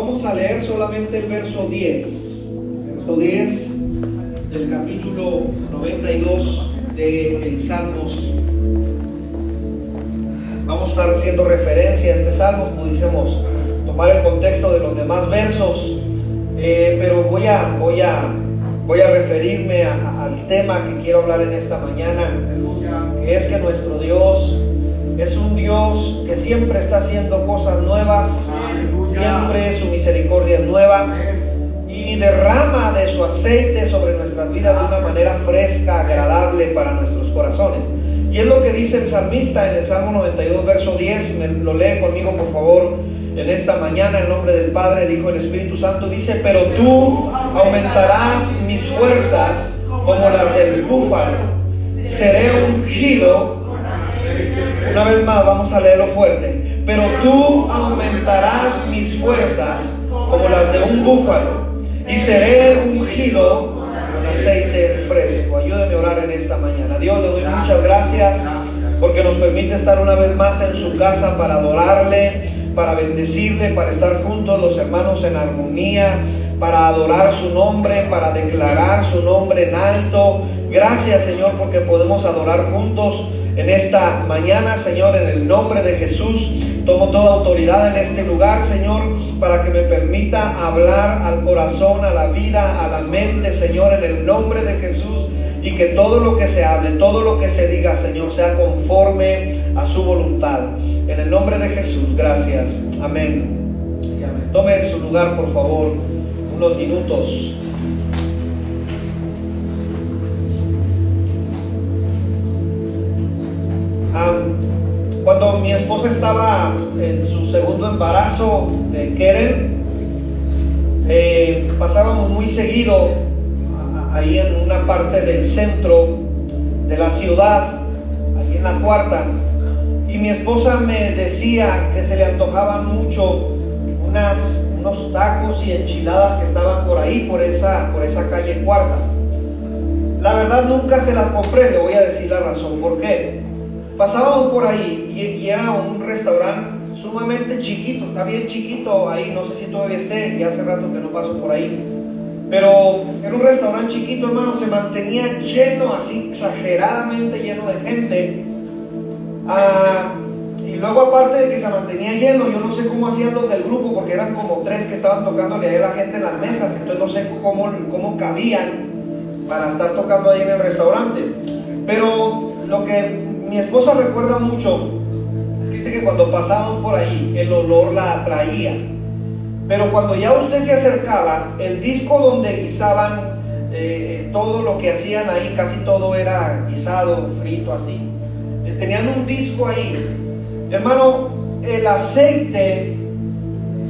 Vamos a leer solamente el verso 10. Verso 10 del capítulo 92 de el Salmos. Vamos a estar haciendo referencia a este salmo, decimos, tomar el contexto de los demás versos, eh, pero voy a, voy a, voy a referirme al tema que quiero hablar en esta mañana, que es que nuestro Dios es un Dios que siempre está haciendo cosas nuevas, siempre su misericordia nueva y derrama de su aceite sobre nuestras vidas de una manera fresca, agradable para nuestros corazones. Y es lo que dice el salmista en el Salmo 92, verso 10. Me lo lee conmigo, por favor, en esta mañana, en nombre del Padre, el Hijo y el Espíritu Santo. Dice, pero tú aumentarás mis fuerzas como las del búfalo. Seré ungido una vez más, vamos a leerlo fuerte. Pero tú aumentarás mis fuerzas como las de un búfalo y seré ungido con aceite fresco. Ayúdeme a orar en esta mañana. Dios, le doy muchas gracias porque nos permite estar una vez más en su casa para adorarle, para bendecirle, para estar juntos los hermanos en armonía, para adorar su nombre, para declarar su nombre en alto. Gracias Señor porque podemos adorar juntos en esta mañana, Señor, en el nombre de Jesús. Tomo toda autoridad en este lugar, Señor, para que me permita hablar al corazón, a la vida, a la mente, Señor, en el nombre de Jesús. Y que todo lo que se hable, todo lo que se diga, Señor, sea conforme a su voluntad. En el nombre de Jesús, gracias. Amén. Tome su lugar, por favor, unos minutos. Cuando mi esposa estaba en su segundo embarazo de Keren, eh, pasábamos muy seguido ahí en una parte del centro de la ciudad, ahí en la cuarta, y mi esposa me decía que se le antojaban mucho unas, unos tacos y enchiladas que estaban por ahí, por esa, por esa calle cuarta. La verdad nunca se las compré, le voy a decir la razón por qué pasábamos por ahí y, era un restaurante sumamente chiquito, está bien chiquito ahí, no sé si todavía esté, ya hace rato que no paso por ahí. Pero era un restaurante chiquito, hermano, se mantenía lleno, así exageradamente lleno de gente. Ah, y luego aparte de que se mantenía lleno, yo no sé cómo hacían los del grupo, porque eran como tres que estaban tocándole a la gente en las mesas, entonces no sé cómo, cómo cabían para estar tocando ahí en el restaurante. Pero lo que mi esposa recuerda mucho, es que dice que cuando pasábamos por ahí, el olor la atraía. Pero cuando ya usted se acercaba, el disco donde guisaban eh, todo lo que hacían ahí, casi todo era guisado, frito, así. Eh, tenían un disco ahí. Hermano, el aceite,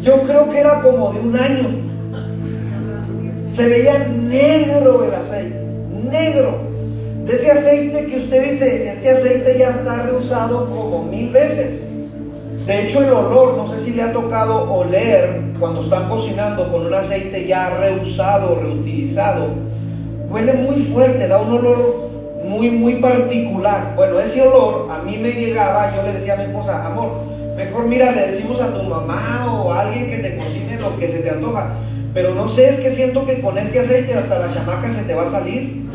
yo creo que era como de un año. Se veía negro el aceite, negro ese aceite que usted dice, este aceite ya está reusado como mil veces. De hecho, el olor, no sé si le ha tocado oler cuando están cocinando con un aceite ya reusado, reutilizado, huele muy fuerte, da un olor muy, muy particular. Bueno, ese olor a mí me llegaba, yo le decía a mi esposa, amor, mejor mira, le decimos a tu mamá o a alguien que te cocine lo que se te antoja. Pero no sé, es que siento que con este aceite hasta la chamaca se te va a salir.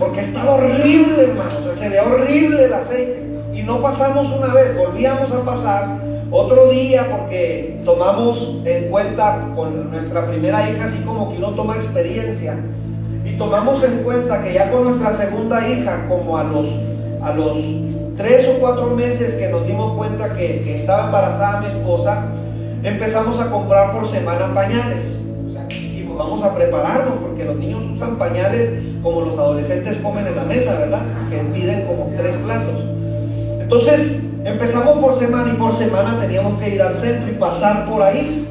Porque estaba horrible, hermano. O sea, se ve horrible el aceite. Y no pasamos una vez, volvíamos a pasar otro día porque tomamos en cuenta con nuestra primera hija, así como que uno toma experiencia. Y tomamos en cuenta que ya con nuestra segunda hija, como a los, a los tres o cuatro meses que nos dimos cuenta que, que estaba embarazada mi esposa, empezamos a comprar por semana pañales vamos a prepararnos porque los niños usan pañales como los adolescentes comen en la mesa, ¿verdad? Que piden como tres platos. Entonces empezamos por semana y por semana teníamos que ir al centro y pasar por ahí.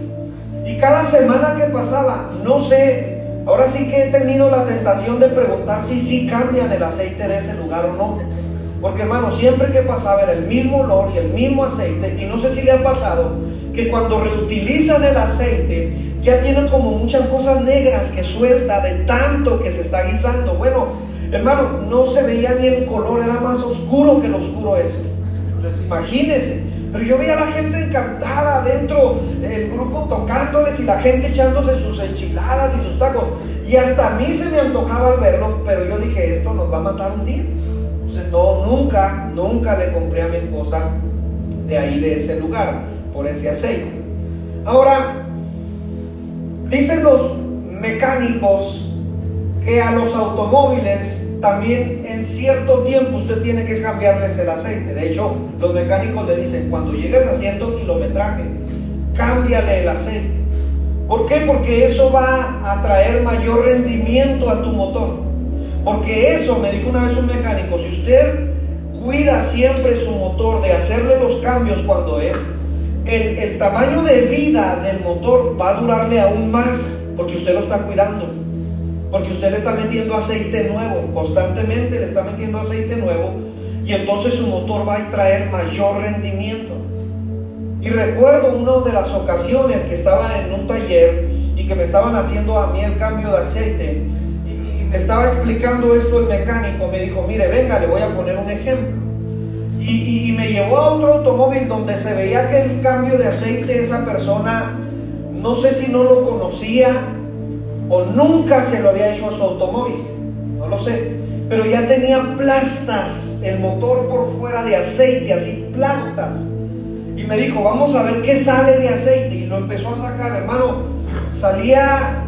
Y cada semana que pasaba, no sé, ahora sí que he tenido la tentación de preguntar si sí cambian el aceite de ese lugar o no. Porque hermano, siempre que pasaba era el mismo olor y el mismo aceite. Y no sé si le ha pasado que cuando reutilizan el aceite ya tienen como muchas cosas negras que suelta de tanto que se está guisando. Bueno, hermano, no se veía ni el color, era más oscuro que lo oscuro eso. Imagínense. Pero yo veía a la gente encantada adentro, el grupo tocándole la gente echándose sus enchiladas y sus tacos. Y hasta a mí se me antojaba al verlos, pero yo dije, esto nos va a matar un día. Entonces, no, nunca, nunca le compré a mi esposa de ahí, de ese lugar, por ese aceite. Ahora, dicen los mecánicos que a los automóviles también en cierto tiempo usted tiene que cambiarles el aceite. De hecho, los mecánicos le dicen, cuando llegues a cierto kilometraje, cámbiale el aceite. ¿Por qué? Porque eso va a traer mayor rendimiento a tu motor. Porque eso, me dijo una vez un mecánico, si usted cuida siempre su motor de hacerle los cambios cuando es, el, el tamaño de vida del motor va a durarle aún más porque usted lo está cuidando. Porque usted le está metiendo aceite nuevo, constantemente le está metiendo aceite nuevo y entonces su motor va a traer mayor rendimiento. Y recuerdo una de las ocasiones que estaba en un taller y que me estaban haciendo a mí el cambio de aceite y, me estaba explicando esto el mecánico, me dijo, mire, venga, le voy a poner un ejemplo. Y, me llevó a otro automóvil donde se veía que el cambio de aceite esa persona, no sé si no lo conocía o nunca se lo había hecho a su automóvil, no lo sé, pero ya tenía plastas, el motor por fuera de aceite, así plastas. Y me dijo, vamos a ver qué sale de aceite. Y lo empezó a sacar, hermano, salía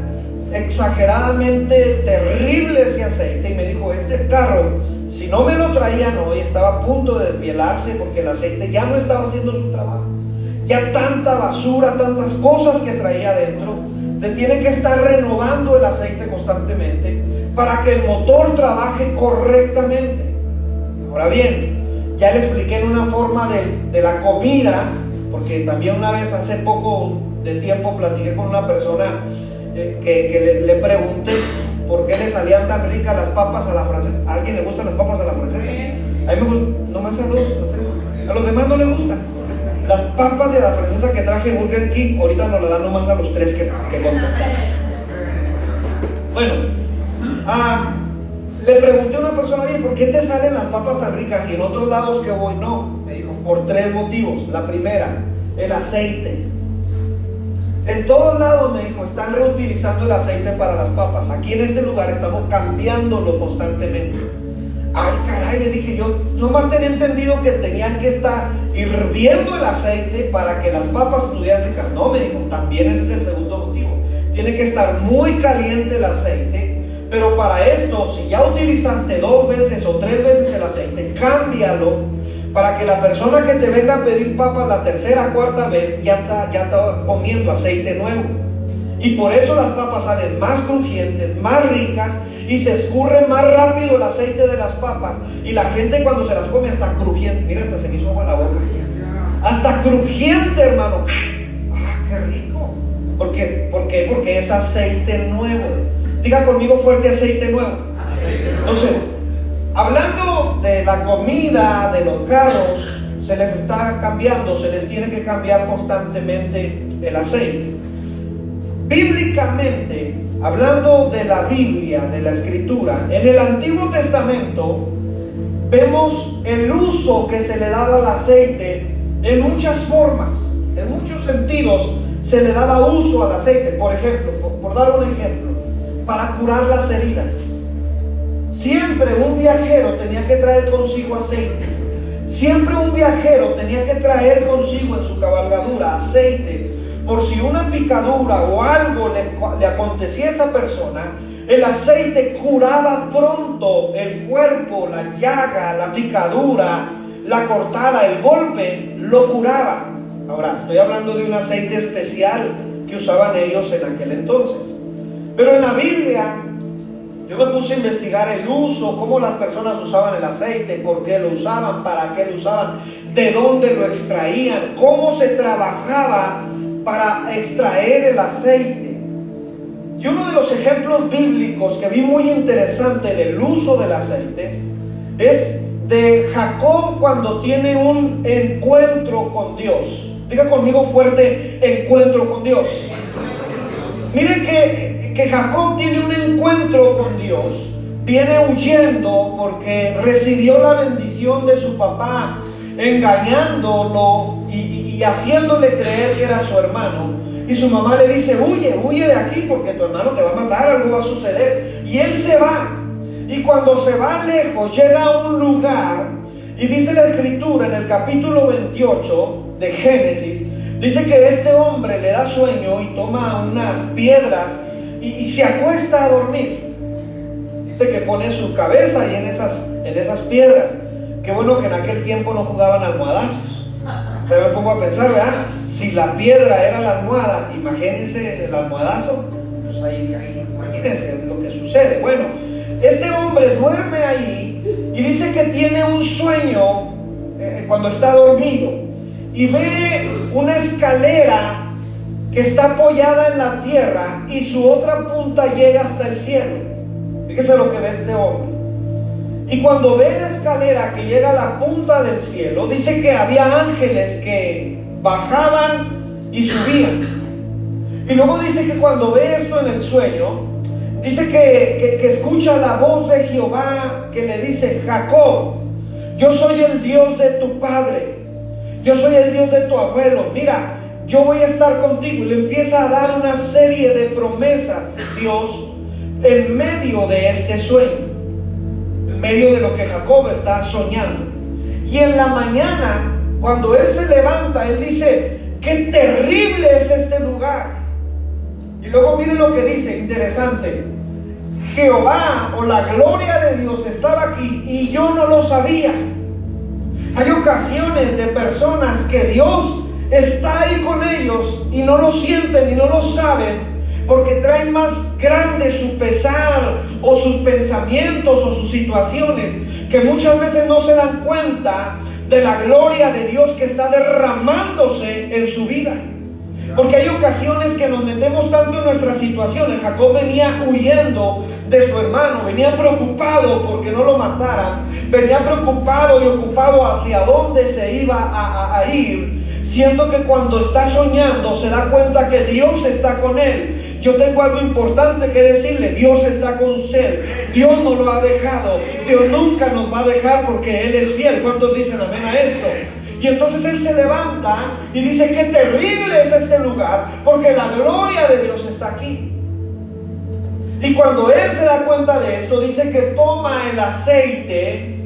exageradamente terrible ese aceite. Y me dijo, este carro, si no me lo traían hoy, estaba a punto de desvielarse porque el aceite ya no estaba haciendo su trabajo. Ya tanta basura, tantas cosas que traía adentro te tiene que estar renovando el aceite constantemente para que el motor trabaje correctamente. Ahora bien, ya le expliqué en una forma de, la comida, porque también una vez hace poco de tiempo platiqué con una persona eh, que, le, pregunté por qué le salían tan ricas las papas a la francesa. ¿A alguien le gustan las papas a la francesa? A mí me gustan, nomás a dos, a tres. A los demás no le gustan. Las papas de la francesa que traje Burger King, ahorita nos la dan nomás a los tres que, que contestaron. Bueno, ah, le pregunté a una persona, oye, ¿por qué te salen las papas tan ricas y en otros lados que voy no? Me dijo, por tres motivos. La primera, el aceite. En todos lados, me dijo, están reutilizando el aceite para las papas. Aquí en este lugar estamos cambiándolo constantemente. Ay, caray, le dije yo, nomás tenía entendido que tenían que estar hirviendo el aceite para que las papas estuvieran ricas. No, me dijo, también ese es el segundo motivo. Tiene que estar muy caliente el aceite, pero para esto, si ya utilizaste dos veces o tres veces el aceite, cámbialo para que la persona que te venga a pedir papas la tercera, cuarta vez ya está, ya está comiendo aceite nuevo. Y por eso las papas salen más crujientes, más ricas y se escurre más rápido el aceite de las papas. Y la gente cuando se las come hasta crujiente. Mira, hasta se me hizo agua la boca. Hasta crujiente, hermano. ¡Ah, qué rico! ¿Por qué? ¿Por qué? Porque es aceite nuevo. Diga conmigo fuerte aceite nuevo. Entonces, hablando de la comida, de los carros, se les está cambiando, se les tiene que cambiar constantemente el aceite. Bíblicamente, hablando de la Biblia, de la Escritura, en el Antiguo Testamento vemos el uso que se le daba al aceite en muchas formas, en muchos sentidos se le daba uso al aceite. Por ejemplo, por, dar un ejemplo, para curar las heridas. Siempre un viajero tenía que traer consigo aceite. Siempre un viajero tenía que traer consigo en su cabalgadura aceite por si una picadura o algo le, acontecía a esa persona, el aceite curaba pronto el cuerpo, la llaga, la picadura, la cortada, el golpe, lo curaba. Ahora, estoy hablando de un aceite especial que usaban ellos en aquel entonces. Pero en la Biblia, yo me puse a investigar el uso, cómo las personas usaban el aceite, por qué lo usaban, para qué lo usaban, de dónde lo extraían, cómo se trabajaba para extraer el aceite. Y uno de los ejemplos bíblicos que vi muy interesante del uso del aceite es de Jacob cuando tiene un encuentro con Dios. Diga conmigo fuerte, encuentro con Dios. Mire que, que Jacob tiene un encuentro con Dios. Viene huyendo porque recibió la bendición de su papá, engañándolo y, y haciéndole creer que era su hermano. Y su mamá le dice, huye, huye de aquí porque tu hermano te va a matar, algo va a suceder. Y él se va. Y cuando se va lejos, llega a un lugar y dice la escritura en el capítulo 28 de Génesis, dice que este hombre le da sueño y toma unas piedras y, se acuesta a dormir. Dice que pone su cabeza ahí en esas, en esas piedras. Qué bueno que en aquel tiempo no jugaban almohadazos. Pero me pongo a pensar, ¿verdad? Si la piedra era la almohada, imagínense el almohadazo. Pues ahí, ahí imagínense lo que sucede. Bueno, este hombre duerme ahí y dice que tiene un sueño eh, cuando está dormido y ve una escalera que está apoyada en la tierra y su otra punta llega hasta el cielo. Fíjese lo que ve este hombre. Y cuando ve la escalera que llega a la punta del cielo, dice que había ángeles que bajaban y subían. Y luego dice que cuando ve esto en el sueño, dice que, que, escucha la voz de Jehová que le dice, Jacob, yo soy el Dios de tu padre, yo soy el Dios de tu abuelo, mira, yo voy a estar contigo. Y le empieza a dar una serie de promesas, Dios, en medio de este sueño, en medio de lo que Jacob está soñando. Y en la mañana, cuando él se levanta, él dice, qué terrible es este lugar. Y luego miren lo que dice, interesante. Jehová o la gloria de Dios estaba aquí y yo no lo sabía. Hay ocasiones de personas que Dios está ahí con ellos y no lo sienten y no lo saben porque traen más grande su pesar o sus pensamientos o sus situaciones que muchas veces no se dan cuenta de la gloria de Dios que está derramándose en su vida. Porque hay ocasiones que nos metemos tanto en nuestras situaciones. Jacob venía huyendo de su hermano, venía preocupado porque no lo mataran, venía preocupado y ocupado hacia dónde se iba a, a ir siendo que cuando está soñando se da cuenta que Dios está con él. Yo tengo algo importante que decirle, Dios está con usted, Dios no lo ha dejado, Dios nunca nos va a dejar porque Él es fiel. ¿Cuántos dicen amén a esto? Y entonces él se levanta y dice, qué terrible es este lugar, porque la gloria de Dios está aquí. Y cuando él se da cuenta de esto, dice que toma el aceite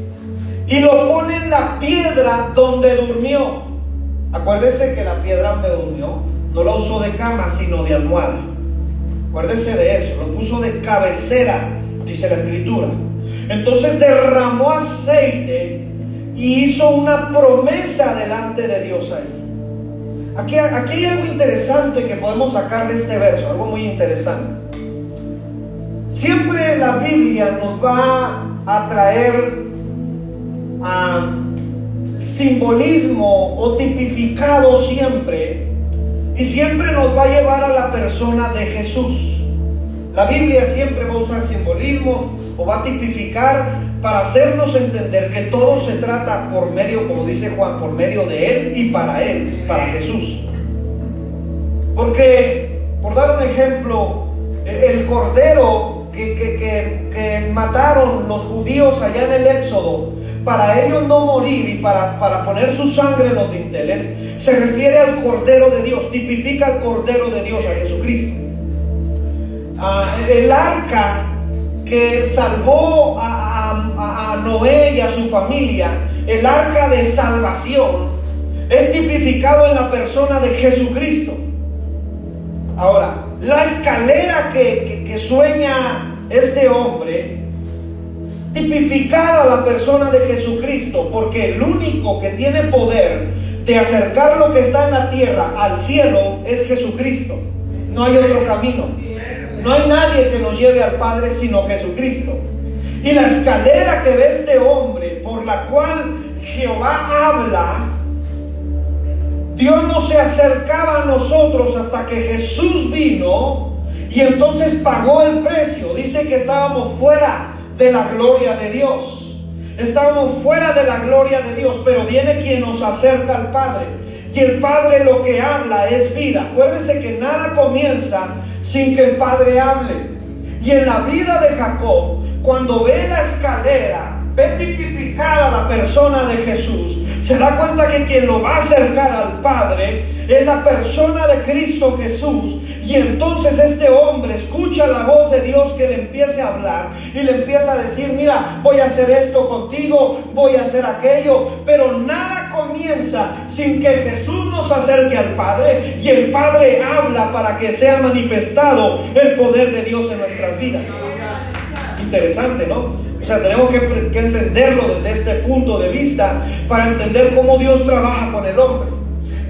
y lo pone en la piedra donde durmió. Acuérdese que la piedra donde durmió no la usó de cama, sino de almohada. Acuérdese de eso, lo puso de cabecera, dice la escritura. Entonces derramó aceite y hizo una promesa delante de Dios ahí. Aquí, aquí hay algo interesante que podemos sacar de este verso, algo muy interesante. Siempre la Biblia nos va a traer a simbolismo o tipificado siempre y siempre nos va a llevar a la persona de Jesús. La Biblia siempre va a usar simbolismos o va a tipificar para hacernos entender que todo se trata por medio, como dice Juan, por medio de Él y para Él, para Jesús. Porque, por dar un ejemplo, el cordero que, que mataron los judíos allá en el Éxodo, para ellos no morir y para, para poner su sangre en los dinteles, se refiere al Cordero de Dios, tipifica al Cordero de Dios, a Jesucristo. Ah, el arca que salvó a, a Noé y a su familia, el arca de salvación, es tipificado en la persona de Jesucristo. Ahora, la escalera que, que sueña este hombre tipificada la persona de Jesucristo, porque el único que tiene poder de acercar lo que está en la tierra al cielo es Jesucristo. No hay otro camino. No hay nadie que nos lleve al Padre sino Jesucristo. Y la escalera que ve este hombre, por la cual Jehová habla, Dios no se acercaba a nosotros hasta que Jesús vino y entonces pagó el precio. Dice que estábamos fuera de la gloria de Dios. Estábamos fuera de la gloria de Dios, pero viene quien nos acerca al Padre. Y el Padre lo que habla es vida. Acuérdese que nada comienza sin que el Padre hable. Y en la vida de Jacob, cuando ve la escalera ve tipificada la persona de Jesús, se da cuenta que quien lo va a acercar al Padre es la persona de Cristo Jesús. Y entonces este hombre escucha la voz de Dios que le empiece a hablar y le empieza a decir, mira, voy a hacer esto contigo, voy a hacer aquello, pero nada comienza sin que Jesús nos acerque al Padre y el Padre habla para que sea manifestado el poder de Dios en nuestras vidas. Interesante, ¿no? O sea, tenemos que, entenderlo desde este punto de vista para entender cómo Dios trabaja con el hombre.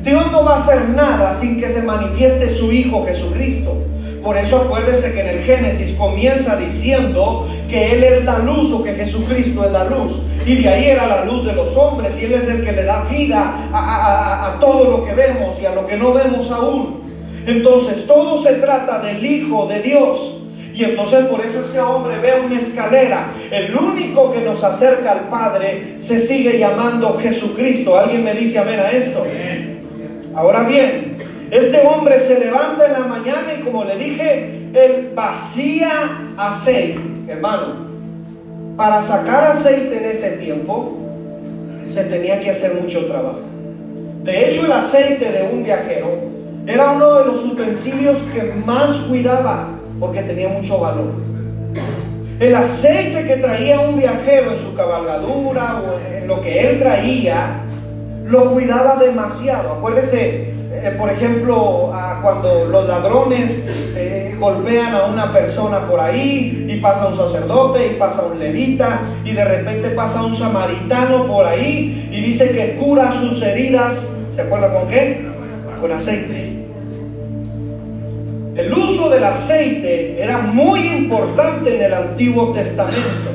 Dios no va a hacer nada sin que se manifieste su Hijo Jesucristo. Por eso acuérdese que en el Génesis comienza diciendo que Él es la luz o que Jesucristo es la luz. Y de ahí era la luz de los hombres y Él es el que le da vida a, a todo lo que vemos y a lo que no vemos aún. Entonces todo se trata del Hijo de Dios. Y entonces por eso este hombre ve una escalera. El único que nos acerca al Padre se sigue llamando Jesucristo. ¿Alguien me dice amén a esto? Ahora bien, este hombre se levanta en la mañana y como le dije, él vacía aceite, hermano. Para sacar aceite en ese tiempo se tenía que hacer mucho trabajo. De hecho, el aceite de un viajero era uno de los utensilios que más cuidaba porque tenía mucho valor. El aceite que traía un viajero en su cabalgadura o en lo que él traía, lo cuidaba demasiado. Acuérdese, eh, por ejemplo, cuando los ladrones eh, golpean a una persona por ahí y pasa un sacerdote y pasa un levita y de repente pasa un samaritano por ahí y dice que cura sus heridas. ¿Se acuerda con qué? Con aceite. El uso del aceite era muy importante en el Antiguo Testamento.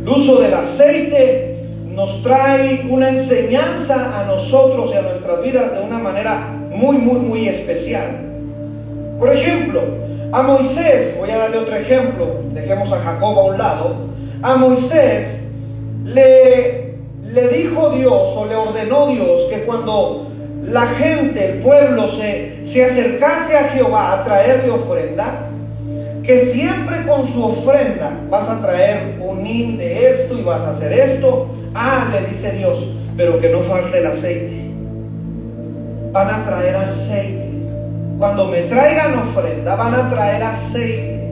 El uso del aceite nos trae una enseñanza a nosotros y a nuestras vidas de una manera muy, muy, muy especial. Por ejemplo, a Moisés, voy a darle otro ejemplo, dejemos a Jacob a un lado, a Moisés le, le dijo Dios o le ordenó Dios que cuando la gente, el pueblo se, se acercase a Jehová a traerle ofrenda, que siempre con su ofrenda vas a traer un hin de esto y vas a hacer esto. Ah, le dice Dios, pero que no falte el aceite. Van a traer aceite. Cuando me traigan ofrenda, van a traer aceite.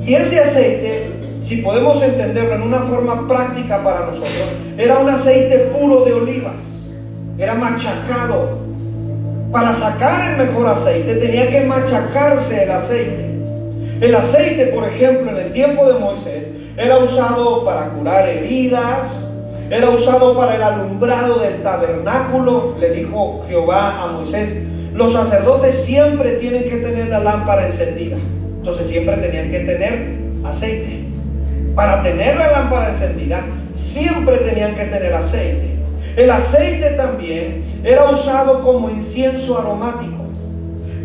Y ese aceite, si podemos entenderlo en una forma práctica para nosotros, era un aceite puro de olivas era machacado. Para sacar el mejor aceite tenía que machacarse el aceite. El aceite, por ejemplo, en el tiempo de Moisés, era usado para curar heridas, era usado para el alumbrado del tabernáculo. Le dijo Jehová a Moisés, los sacerdotes siempre tienen que tener la lámpara encendida. Entonces siempre tenían que tener aceite. Para tener la lámpara encendida, siempre tenían que tener aceite. El aceite también era usado como incienso aromático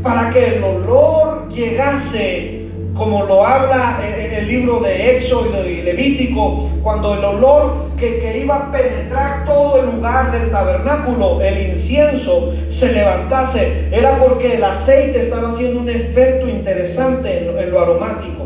para que el olor llegase, como lo habla el libro de Éxodo y Levítico, cuando el olor que, que, iba a penetrar todo el lugar del tabernáculo, el incienso, se levantase, era porque el aceite estaba haciendo un efecto interesante en lo aromático.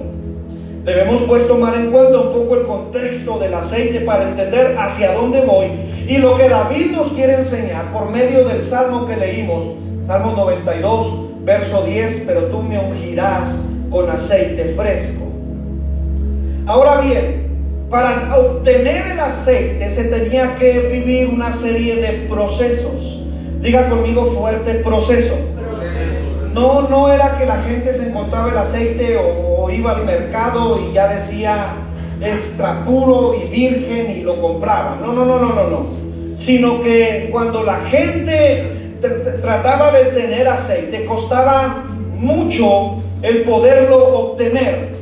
Debemos pues tomar en cuenta un poco el contexto del aceite para entender hacia dónde voy y lo que David nos quiere enseñar por medio del salmo que leímos, Salmo 92, verso 10, pero tú me ungirás con aceite fresco. Ahora bien, para obtener el aceite se tenía que vivir una serie de procesos. Diga conmigo fuerte proceso. No, no era que la gente se encontraba el aceite o, iba al mercado y ya decía extra puro y virgen y lo compraba. No, no, no, no, no, no. Sino que cuando la gente trataba de tener aceite, costaba mucho el poderlo obtener.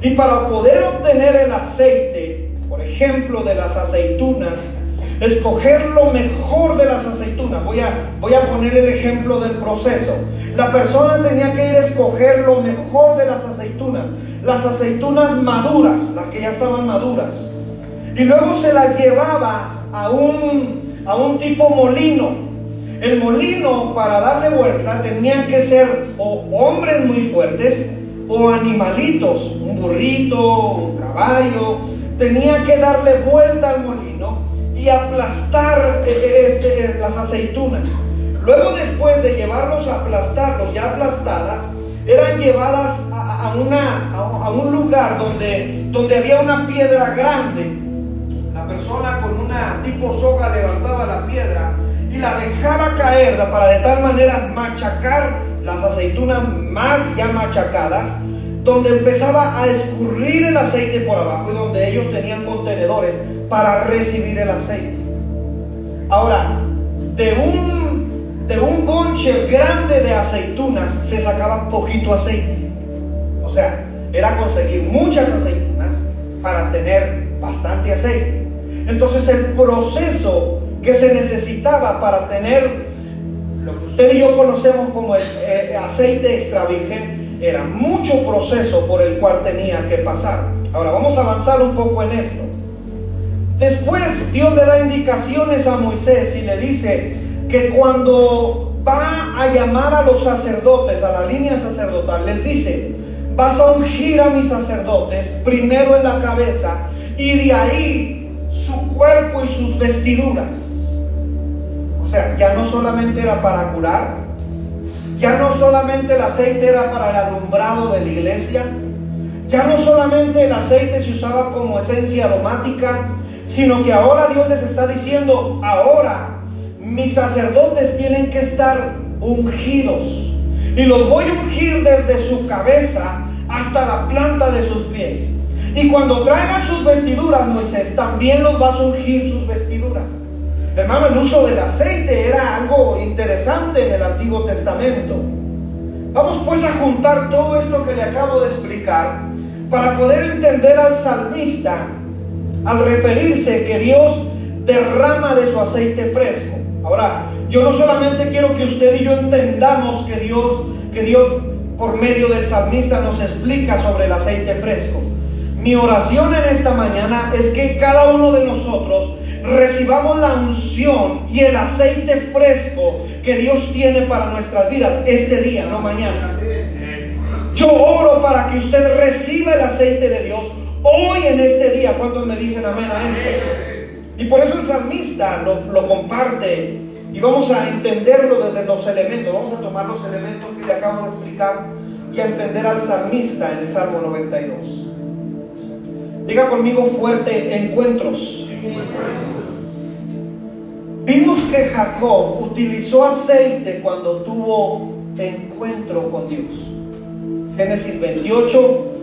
Y para poder obtener el aceite, por ejemplo, de las aceitunas, escoger lo mejor de las aceitunas. Voy a, voy a poner el ejemplo del proceso. La persona tenía que ir a escoger lo mejor de las aceitunas, las aceitunas maduras, las que ya estaban maduras. Y luego se las llevaba a un, a un tipo molino. El molino para darle vuelta tenían que ser o hombres muy fuertes o animalitos, un burrito, un caballo, tenía que darle vuelta al molino y aplastar eh, eh, este, eh, las aceitunas. Luego después de llevarlos a aplastarlos, ya aplastadas, eran llevadas a, una, a, un lugar donde, donde había una piedra grande. La persona con una tipo soga levantaba la piedra y la dejaba caer para de tal manera machacar las aceitunas más ya machacadas, donde empezaba a escurrir el aceite por abajo y donde ellos tenían contenedores para recibir el aceite. Ahora, de un, de un bonche grande de aceitunas se sacaba poquito aceite. O sea, era conseguir muchas aceitunas para tener bastante aceite. Entonces el proceso que se necesitaba para tener lo que usted y yo conocemos como el eh, aceite extra virgen era mucho proceso por el cual tenía que pasar. Ahora vamos a avanzar un poco en esto. Después Dios le da indicaciones a Moisés y le dice que cuando va a llamar a los sacerdotes, a la línea sacerdotal, les dice, vas a ungir a mis sacerdotes primero en la cabeza y de ahí su cuerpo y sus vestiduras sea, ya no solamente era para curar, ya no solamente el aceite era para el alumbrado de la iglesia, ya no solamente el aceite se usaba como esencia aromática, sino que ahora Dios les está diciendo, ahora mis sacerdotes tienen que estar ungidos. Y los voy a ungir desde su cabeza hasta la planta de sus pies. Y cuando traigan sus vestiduras, Moisés, también los vas a ungir sus vestiduras. Hermano, el uso del aceite era algo interesante en el Antiguo Testamento. Vamos pues a juntar todo esto que le acabo de explicar para poder entender al salmista al referirse que Dios derrama de su aceite fresco. Ahora, yo no solamente quiero que usted y yo entendamos que Dios, que Dios por medio del salmista nos explica sobre el aceite fresco. Mi oración en esta mañana es que cada uno de nosotros recibamos la unción y el aceite fresco que Dios tiene para nuestras vidas este día, no mañana. Yo oro para que usted reciba el aceite de Dios hoy en este día. ¿Cuántos me dicen amén a eso? Y por eso el salmista lo, lo comparte y vamos a entenderlo desde los elementos. Vamos a tomar los elementos que le acabo de explicar y a entender al salmista en el Salmo 92. Diga conmigo fuerte, encuentros. Vimos que Jacob utilizó aceite cuando tuvo encuentro con Dios. Génesis 28,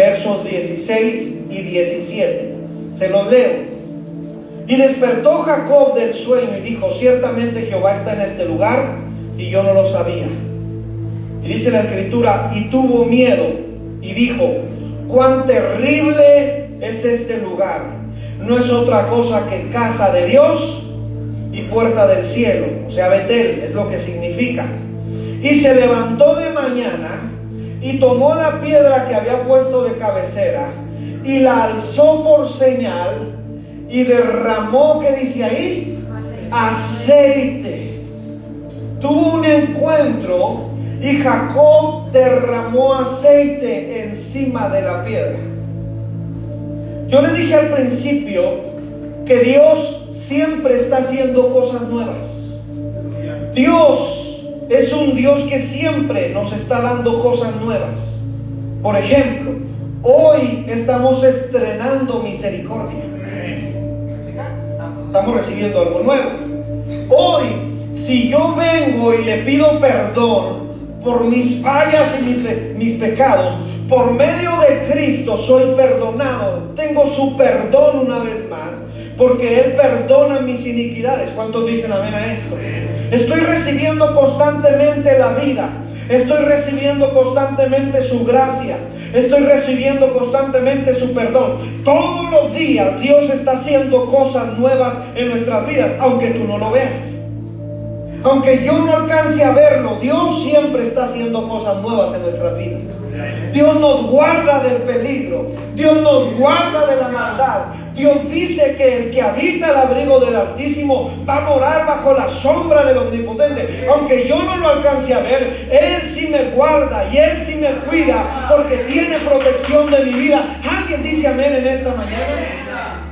versos 16 y 17. Se los leo. Y despertó Jacob del sueño y dijo, ciertamente Jehová está en este lugar y yo no lo sabía. Y dice la escritura, y tuvo miedo y dijo, cuán terrible es este lugar. No es otra cosa que casa de Dios y puerta del cielo. O sea, Betel es lo que significa. Y se levantó de mañana y tomó la piedra que había puesto de cabecera y la alzó por señal y derramó, ¿qué dice ahí? Aceite. Tuvo un encuentro y Jacob derramó aceite encima de la piedra. Yo le dije al principio que Dios siempre está haciendo cosas nuevas. Dios es un Dios que siempre nos está dando cosas nuevas. Por ejemplo, hoy estamos estrenando misericordia. Estamos recibiendo algo nuevo. Hoy, si yo vengo y le pido perdón por mis fallas y mis, pecados, por medio de Cristo soy perdonado. Tengo su perdón una vez más. Porque Él perdona mis iniquidades. ¿Cuántos dicen amén a esto? Estoy recibiendo constantemente la vida. Estoy recibiendo constantemente su gracia. Estoy recibiendo constantemente su perdón. Todos los días Dios está haciendo cosas nuevas en nuestras vidas, aunque tú no lo veas. Aunque yo no alcance a verlo, Dios siempre está haciendo cosas nuevas en nuestras vidas. Dios nos guarda del peligro. Dios nos guarda de la maldad. Dios dice que el que habita el abrigo del Altísimo va a morar bajo la sombra del Omnipotente. Aunque yo no lo alcance a ver, Él sí me guarda y Él sí me cuida porque tiene protección de mi vida. ¿Alguien dice amén en esta mañana?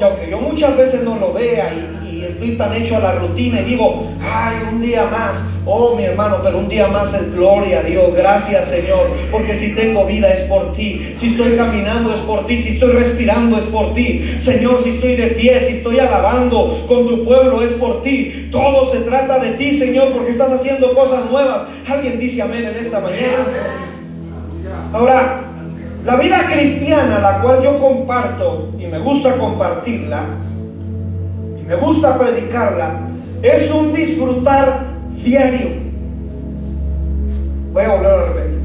Y aunque yo muchas veces no lo vea y, estoy tan hecho a la rutina y digo, ay, un día más, oh mi hermano, pero un día más es gloria a Dios, gracias Señor, porque si tengo vida es por ti, si estoy caminando es por ti, si estoy respirando es por ti, Señor, si estoy de pie, si estoy alabando con tu pueblo es por ti, todo se trata de ti, Señor, porque estás haciendo cosas nuevas. Alguien dice amén en esta mañana. Ahora, la vida cristiana, la cual yo comparto y me gusta compartirla, me gusta predicarla, es un disfrutar diario. Voy a volver a repetir.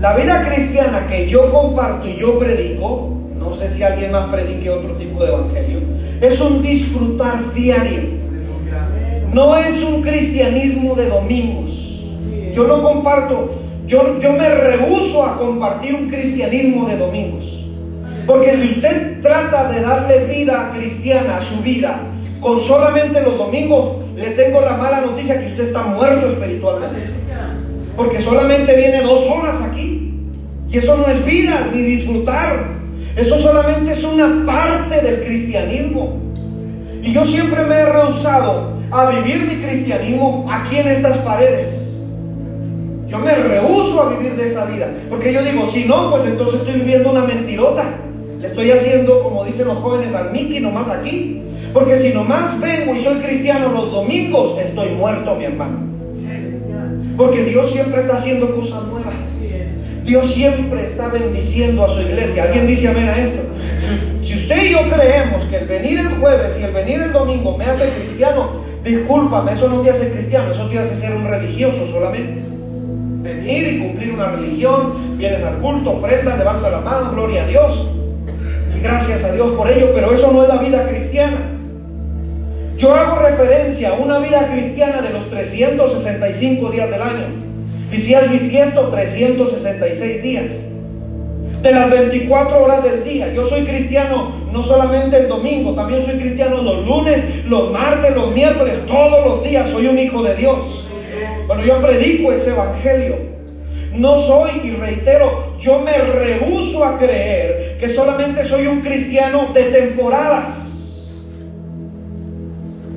La vida cristiana que yo comparto y yo predico, no sé si alguien más predique otro tipo de evangelio, es un disfrutar diario. No es un cristianismo de domingos. Yo no comparto yo, me rehuso a compartir un cristianismo de domingos. Porque si usted trata de darle vida cristiana a su vida con solamente los domingos, le tengo la mala noticia que usted está muerto espiritualmente. Porque solamente viene dos horas aquí. Y eso no es vida ni disfrutar. Eso solamente es una parte del cristianismo. Y yo siempre me he rehusado a vivir mi cristianismo aquí en estas paredes. Yo me rehuso a vivir de esa vida. Porque yo digo, si no, pues entonces estoy viviendo una mentirota. Le estoy haciendo, como dicen los jóvenes, al Mickey nomás aquí. Porque si nomás vengo y soy cristiano los domingos, estoy muerto, mi hermano. Porque Dios siempre está haciendo cosas nuevas. Dios siempre está bendiciendo a su iglesia. ¿Alguien dice amén a esto? Si, usted y yo creemos que el venir el jueves y el venir el domingo me hace cristiano, discúlpame, eso no te hace cristiano, eso te hace ser un religioso solamente venir y cumplir una religión, vienes al culto, ofrenda, levanta la mano, gloria a Dios. Gracias a Dios por ello, pero eso no es la vida cristiana. Yo hago referencia a una vida cristiana de los 365 días del año. Y si es bisiesto, 366 días. De las 24 horas del día. Yo soy cristiano no solamente el domingo, también soy cristiano los lunes, los martes, los miércoles, todos los días. Soy un hijo de Dios. Cuando yo predico ese evangelio, no soy, y reitero, yo me rehuso a creer que solamente soy un cristiano de temporadas.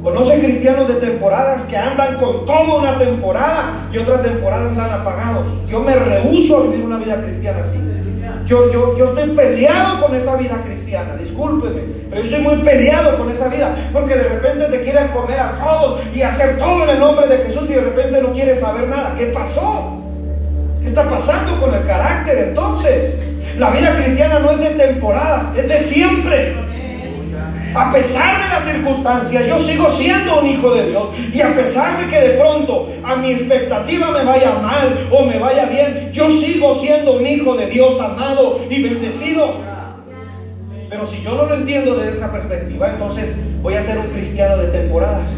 ¿Conocen cristianos de temporadas que andan con toda una temporada y otra temporada andan apagados? Yo me rehuso a vivir una vida cristiana así. Yo, yo, yo estoy peleado con esa vida cristiana, discúlpeme, pero yo estoy muy peleado con esa vida, porque de repente te quieres comer a todos y hacer todo en el nombre de Jesús y de repente no quieres saber nada. ¿Qué pasó? ¿Qué está pasando con el carácter entonces? La vida cristiana no es de temporadas, es de siempre. A pesar de las circunstancias, yo sigo siendo un hijo de Dios. Y a pesar de que de pronto a mi expectativa me vaya mal o me vaya bien, yo sigo siendo un hijo de Dios amado y bendecido. Pero si yo no lo entiendo desde esa perspectiva, entonces voy a ser un cristiano de temporadas.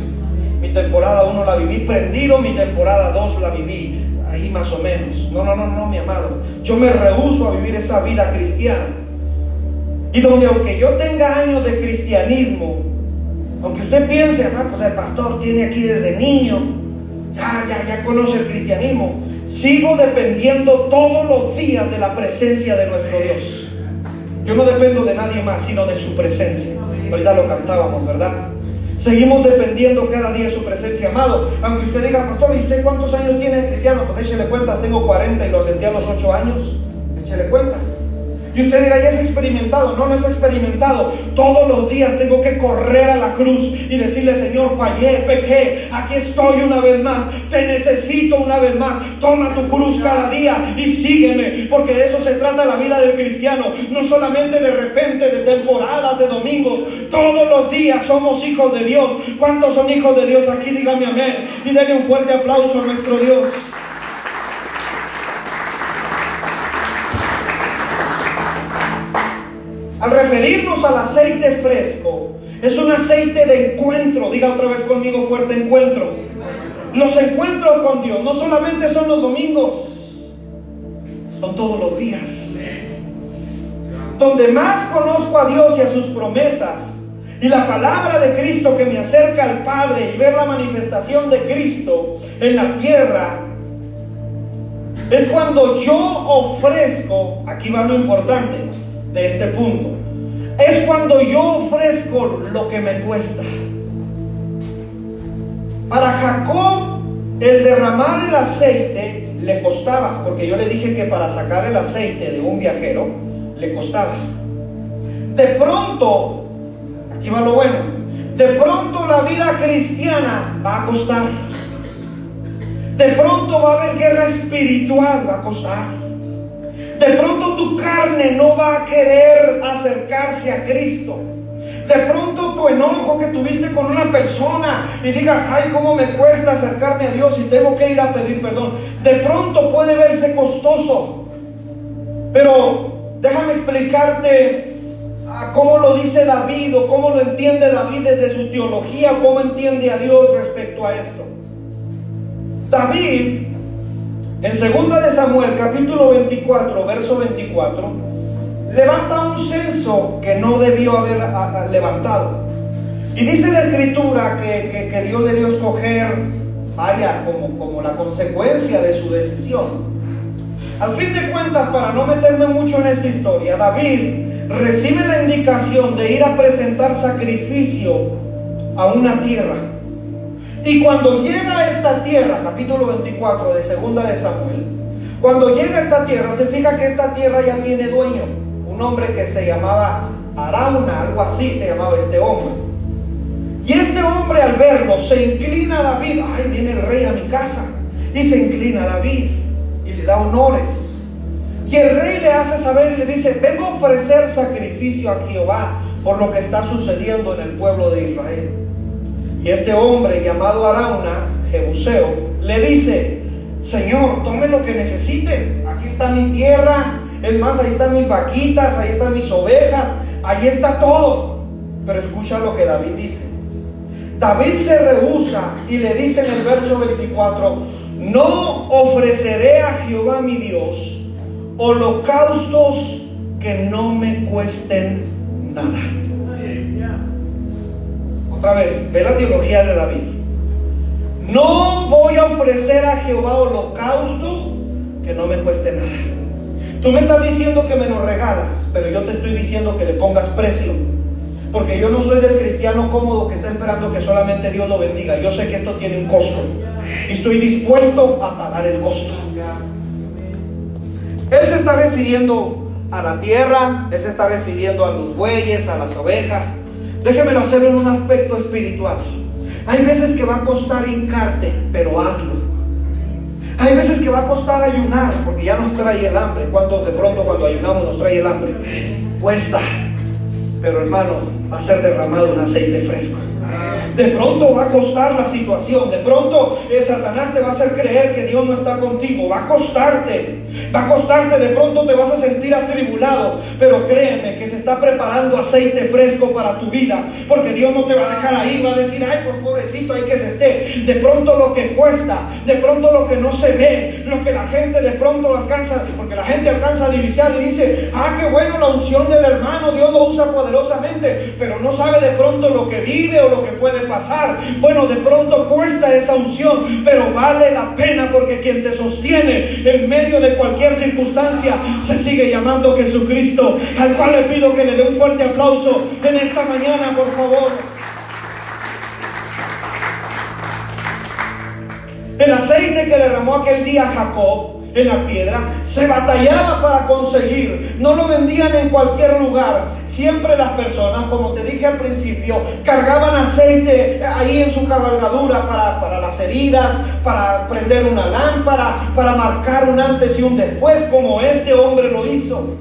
Mi temporada 1 la viví prendido, mi temporada 2 la viví más o menos. No, no, no, no, mi amado. Yo me rehuso a vivir esa vida cristiana. Y donde aunque yo tenga años de cristianismo, aunque usted piense, ah, pues el pastor tiene aquí desde niño, ya, ya, ya conoce el cristianismo, sigo dependiendo todos los días de la presencia de nuestro Dios. Yo no dependo de nadie más, sino de su presencia. Ahorita lo cantábamos, ¿verdad? Seguimos dependiendo cada día de su presencia, amado. Aunque usted diga, pastor, ¿y usted cuántos años tiene cristiano? Pues échele cuentas, tengo 40 y lo sentí a los 8 años. Échele cuentas. Y usted dirá, ya es experimentado. No, no es experimentado. Todos los días tengo que correr a la cruz y decirle, Señor, fallé, pequé, aquí estoy una vez más. Te necesito una vez más. Toma tu cruz cada día y sígueme. Porque de eso se trata la vida del cristiano. No solamente de repente, de temporadas, de domingos. Todos los días somos hijos de Dios. ¿Cuántos son hijos de Dios aquí? Dígame amén. Y denle un fuerte aplauso a nuestro Dios. Al referirnos al aceite fresco, es un aceite de encuentro. Diga otra vez conmigo fuerte encuentro. Los encuentros con Dios no solamente son los domingos, son todos los días. donde más conozco a Dios y a sus promesas, y la palabra de Cristo que me acerca al Padre y ver la manifestación de Cristo en la tierra, es cuando yo ofrezco, aquí va lo importante de este punto, es cuando yo ofrezco lo que me cuesta. Para Jacob el derramar el aceite le costaba, porque yo le dije que para sacar el aceite de un viajero le costaba. De pronto, aquí va lo bueno, de pronto la vida cristiana va a costar. De pronto va a haber guerra espiritual, va a costar. De pronto tu carne no va a querer acercarse a Cristo. De pronto tu enojo que tuviste con una persona y digas, ay, cómo me cuesta acercarme a Dios y tengo que ir a pedir perdón. De pronto puede verse costoso. Pero déjame explicarte ah, cómo lo dice David o cómo lo entiende David desde su teología, cómo entiende a Dios respecto a esto. David, en 2 de Samuel, capítulo 24, verso 24, levanta un censo que no debió haber levantado. Y dice la escritura que, Dios le dio escoger, vaya, como, como la consecuencia de su decisión. Al fin de cuentas, para no meterme mucho en esta historia, David recibe la indicación de ir a presentar sacrificio a una tierra. Y cuando llega a esta tierra, capítulo 24 de segunda de Samuel, cuando llega a esta tierra, se fija que esta tierra ya tiene dueño, un hombre que se llamaba Arauna, algo así se llamaba este hombre. Y este hombre al verlo se inclina a David, ay, viene el rey a mi casa, y se inclina a David y le da honores. Y el rey le hace saber y le dice, vengo a ofrecer sacrificio a Jehová por lo que está sucediendo en el pueblo de Israel. Y este hombre llamado Arauna, Jebuseo, le dice, Señor, tome lo que necesite. Aquí está mi tierra. Es más, ahí están mis vaquitas, ahí están mis ovejas, ahí está todo. Pero escucha lo que David dice. David se rehúsa y le dice en el verso 24, no ofreceré a Jehová mi Dios holocaustos que no me cuesten nada. Otra vez, ve la teología de David. No voy a ofrecer a Jehová holocausto que no me cueste nada. Tú me estás diciendo que me lo regalas, pero yo te estoy diciendo que le pongas precio. Porque yo no soy del cristiano cómodo que está esperando que solamente Dios lo bendiga. Yo sé que esto tiene un costo. Y estoy dispuesto a pagar el costo. Él se está refiriendo a la tierra, él se está refiriendo a los bueyes, a las ovejas, Déjemelo hacerlo en un aspecto espiritual. Hay veces que va a costar hincarte, pero hazlo. Hay veces que va a costar ayunar, porque ya nos trae el hambre. Cuando de pronto cuando ayunamos nos trae el hambre? Cuesta. Pero hermano, va a ser derramado un aceite fresco. De pronto va a costar la situación. De pronto eh, Satanás te va a hacer creer que Dios no está contigo. Va a costarte. Va a costarte. De pronto te vas a sentir atribulado. Pero créeme que se está preparando aceite fresco para tu vida. Porque Dios no te va a dejar ahí. Va a decir, ay, por pobrecito, hay que se esté. De pronto lo que cuesta. De pronto lo que no se ve. Lo que la gente de pronto alcanza. Porque la gente alcanza a divisar y dice, ah, qué bueno la unción del hermano. Dios lo usa poderosamente. Pero no sabe de pronto lo que vive o lo que puede pasar. Bueno, de pronto cuesta esa unción, pero vale la pena porque quien te sostiene en medio de cualquier circunstancia se sigue llamando Jesucristo, al cual le pido que le dé un fuerte aplauso en esta mañana, por favor. El aceite que derramó aquel día Jacob en la piedra, se batallaba para conseguir, no lo vendían en cualquier lugar. Siempre las personas, como te dije al principio, cargaban aceite ahí en su cabalgadura para, para las heridas, para prender una lámpara, para marcar un antes y un después, como este hombre lo hizo.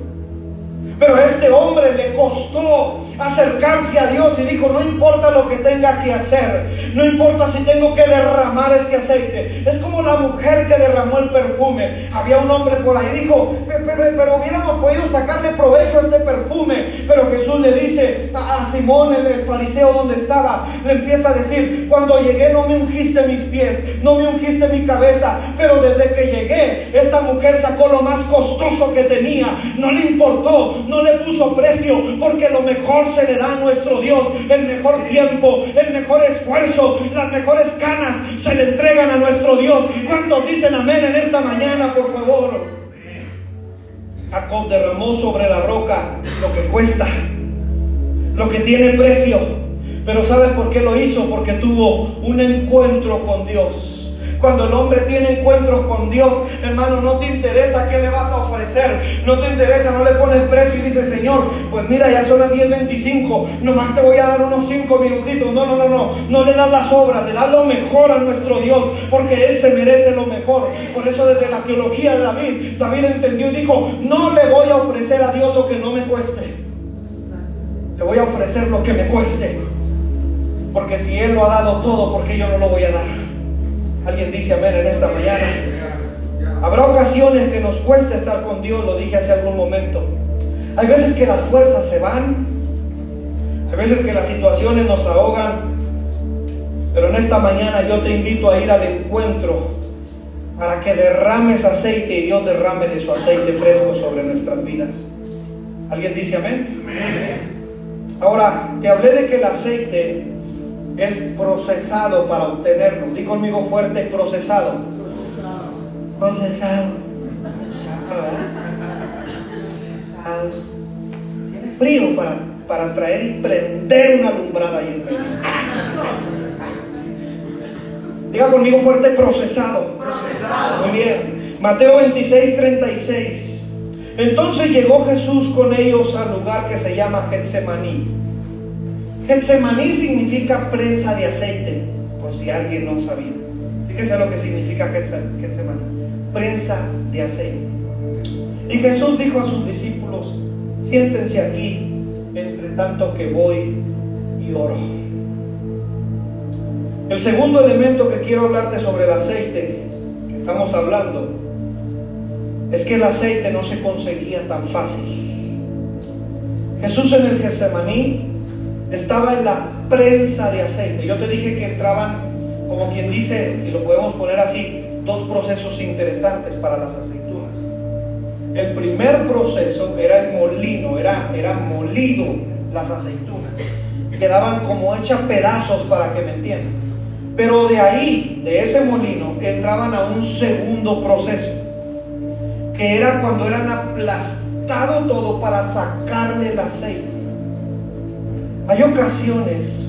Pero a este hombre le costó acercarse a Dios y dijo, no importa lo que tenga que hacer, no importa si tengo que derramar este aceite. Es como la mujer que derramó el perfume. Había un hombre por ahí, dijo, pero, hubiéramos podido sacarle provecho a este perfume. Pero Jesús le dice a, Simón, el, el fariseo donde estaba, le empieza a decir, cuando llegué no me ungiste mis pies, no me ungiste mi cabeza, pero desde que llegué, esta mujer sacó lo más costoso que tenía, no le importó no le puso precio, porque lo mejor se le da a nuestro Dios, el mejor tiempo, el mejor esfuerzo, las mejores canas se le entregan a nuestro Dios. ¿Cuántos dicen amén en esta mañana, por favor? Jacob derramó sobre la roca lo que cuesta, lo que tiene precio. Pero ¿sabes por qué lo hizo? Porque tuvo un encuentro con Dios. Cuando el hombre tiene encuentros con Dios, hermano, no te interesa qué le vas a ofrecer. No te interesa, no le pones precio y dices, Señor, pues mira, ya son las 10.25, nomás te voy a dar unos 5 minutitos. No, no, no, no. No le das las obras, le das lo mejor a nuestro Dios, porque Él se merece lo mejor. Por eso desde la teología de David, David entendió y dijo, no le voy a ofrecer a Dios lo que no me cueste. Le voy a ofrecer lo que me cueste. Porque si Él lo ha dado todo, ¿por qué yo no lo voy a dar? Alguien dice amén en esta mañana. Habrá ocasiones que nos cuesta estar con Dios, lo dije hace algún momento. Hay veces que las fuerzas se van, hay veces que las situaciones nos ahogan, pero en esta mañana yo te invito a ir al encuentro para que derrames aceite y Dios derrame de su aceite fresco sobre nuestras vidas. ¿Alguien dice amén? amén. Ahora, te hablé de que el aceite es procesado para obtenerlo. Di conmigo fuerte, procesado. Procesado. Tiene frío para, para traer y prender una alumbrada ahí en medio. Diga conmigo fuerte, procesado. procesado. Muy bien. Mateo 26, 36. Entonces llegó Jesús con ellos al lugar que se llama Getsemaní Getsemaní significa prensa de aceite, por si alguien no sabía. Fíjese lo que significa Getsemaní, prensa de aceite. Y Jesús dijo a sus discípulos, siéntense aquí, entre tanto que voy y oro. El segundo elemento que quiero hablarte sobre el aceite que estamos hablando es que el aceite no se conseguía tan fácil. Jesús en el Getsemaní estaba en la prensa de aceite. Yo te dije que entraban, como quien dice, si lo podemos poner así, dos procesos interesantes para las aceitunas. El primer proceso era el molino, era, era molido las aceitunas. Quedaban como hechas pedazos para que me entiendas. Pero de ahí, de ese molino, entraban a un segundo proceso, que era cuando eran aplastado todo para sacarle el aceite. Hay ocasiones,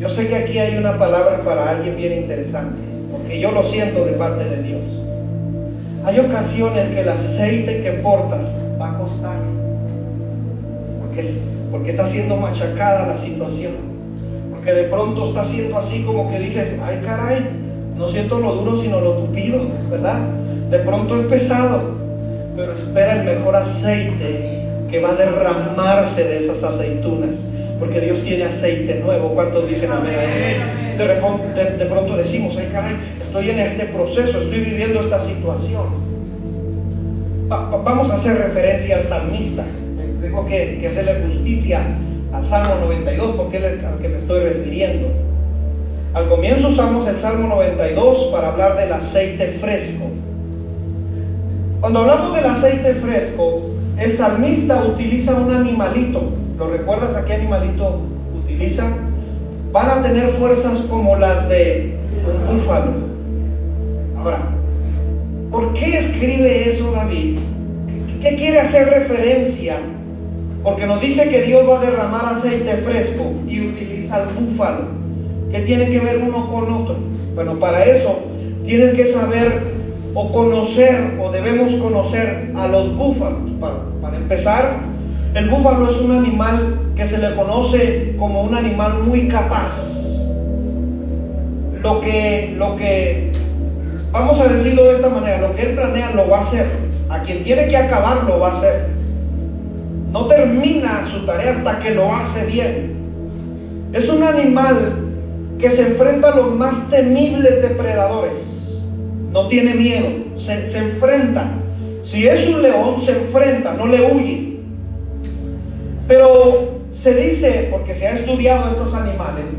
yo sé que aquí hay una palabra para alguien bien interesante, porque yo lo siento de parte de Dios. Hay ocasiones que el aceite que portas va a costar, porque, porque está siendo machacada la situación, porque de pronto está siendo así como que dices, ay caray, no siento lo duro sino lo tupido, ¿verdad? De pronto es pesado, pero espera el mejor aceite que va a derramarse de esas aceitunas, porque Dios tiene aceite nuevo. ¿Cuántos dicen amén a eso? De, pronto decimos, ay caray, estoy en este proceso, estoy viviendo esta situación. vamos a hacer referencia al salmista. Tengo que, que hacerle justicia al Salmo 92 porque es al que me estoy refiriendo. Al comienzo usamos el Salmo 92 para hablar del aceite fresco. Cuando hablamos del aceite fresco, el salmista utiliza un animalito. ¿Lo recuerdas a qué animalito utiliza? Van a tener fuerzas como las de un búfalo. Ahora, ¿por qué escribe eso David? ¿Qué quiere hacer referencia? Porque nos dice que Dios va a derramar aceite fresco y utiliza el búfalo. ¿Qué tiene que ver uno con otro? Bueno, para eso tienes que saber o conocer o debemos conocer a los búfalos. Para, para empezar, el búfalo es un animal que se le conoce como un animal muy capaz. Lo que, lo que, vamos a decirlo de esta manera, lo que él planea lo va a hacer. A quien tiene que acabar lo va a hacer. No termina su tarea hasta que lo hace bien. Es un animal que se enfrenta a los más temibles depredadores no tiene miedo, se, enfrenta. Si es un león, se enfrenta, no le huye. Pero se dice, porque se ha estudiado estos animales,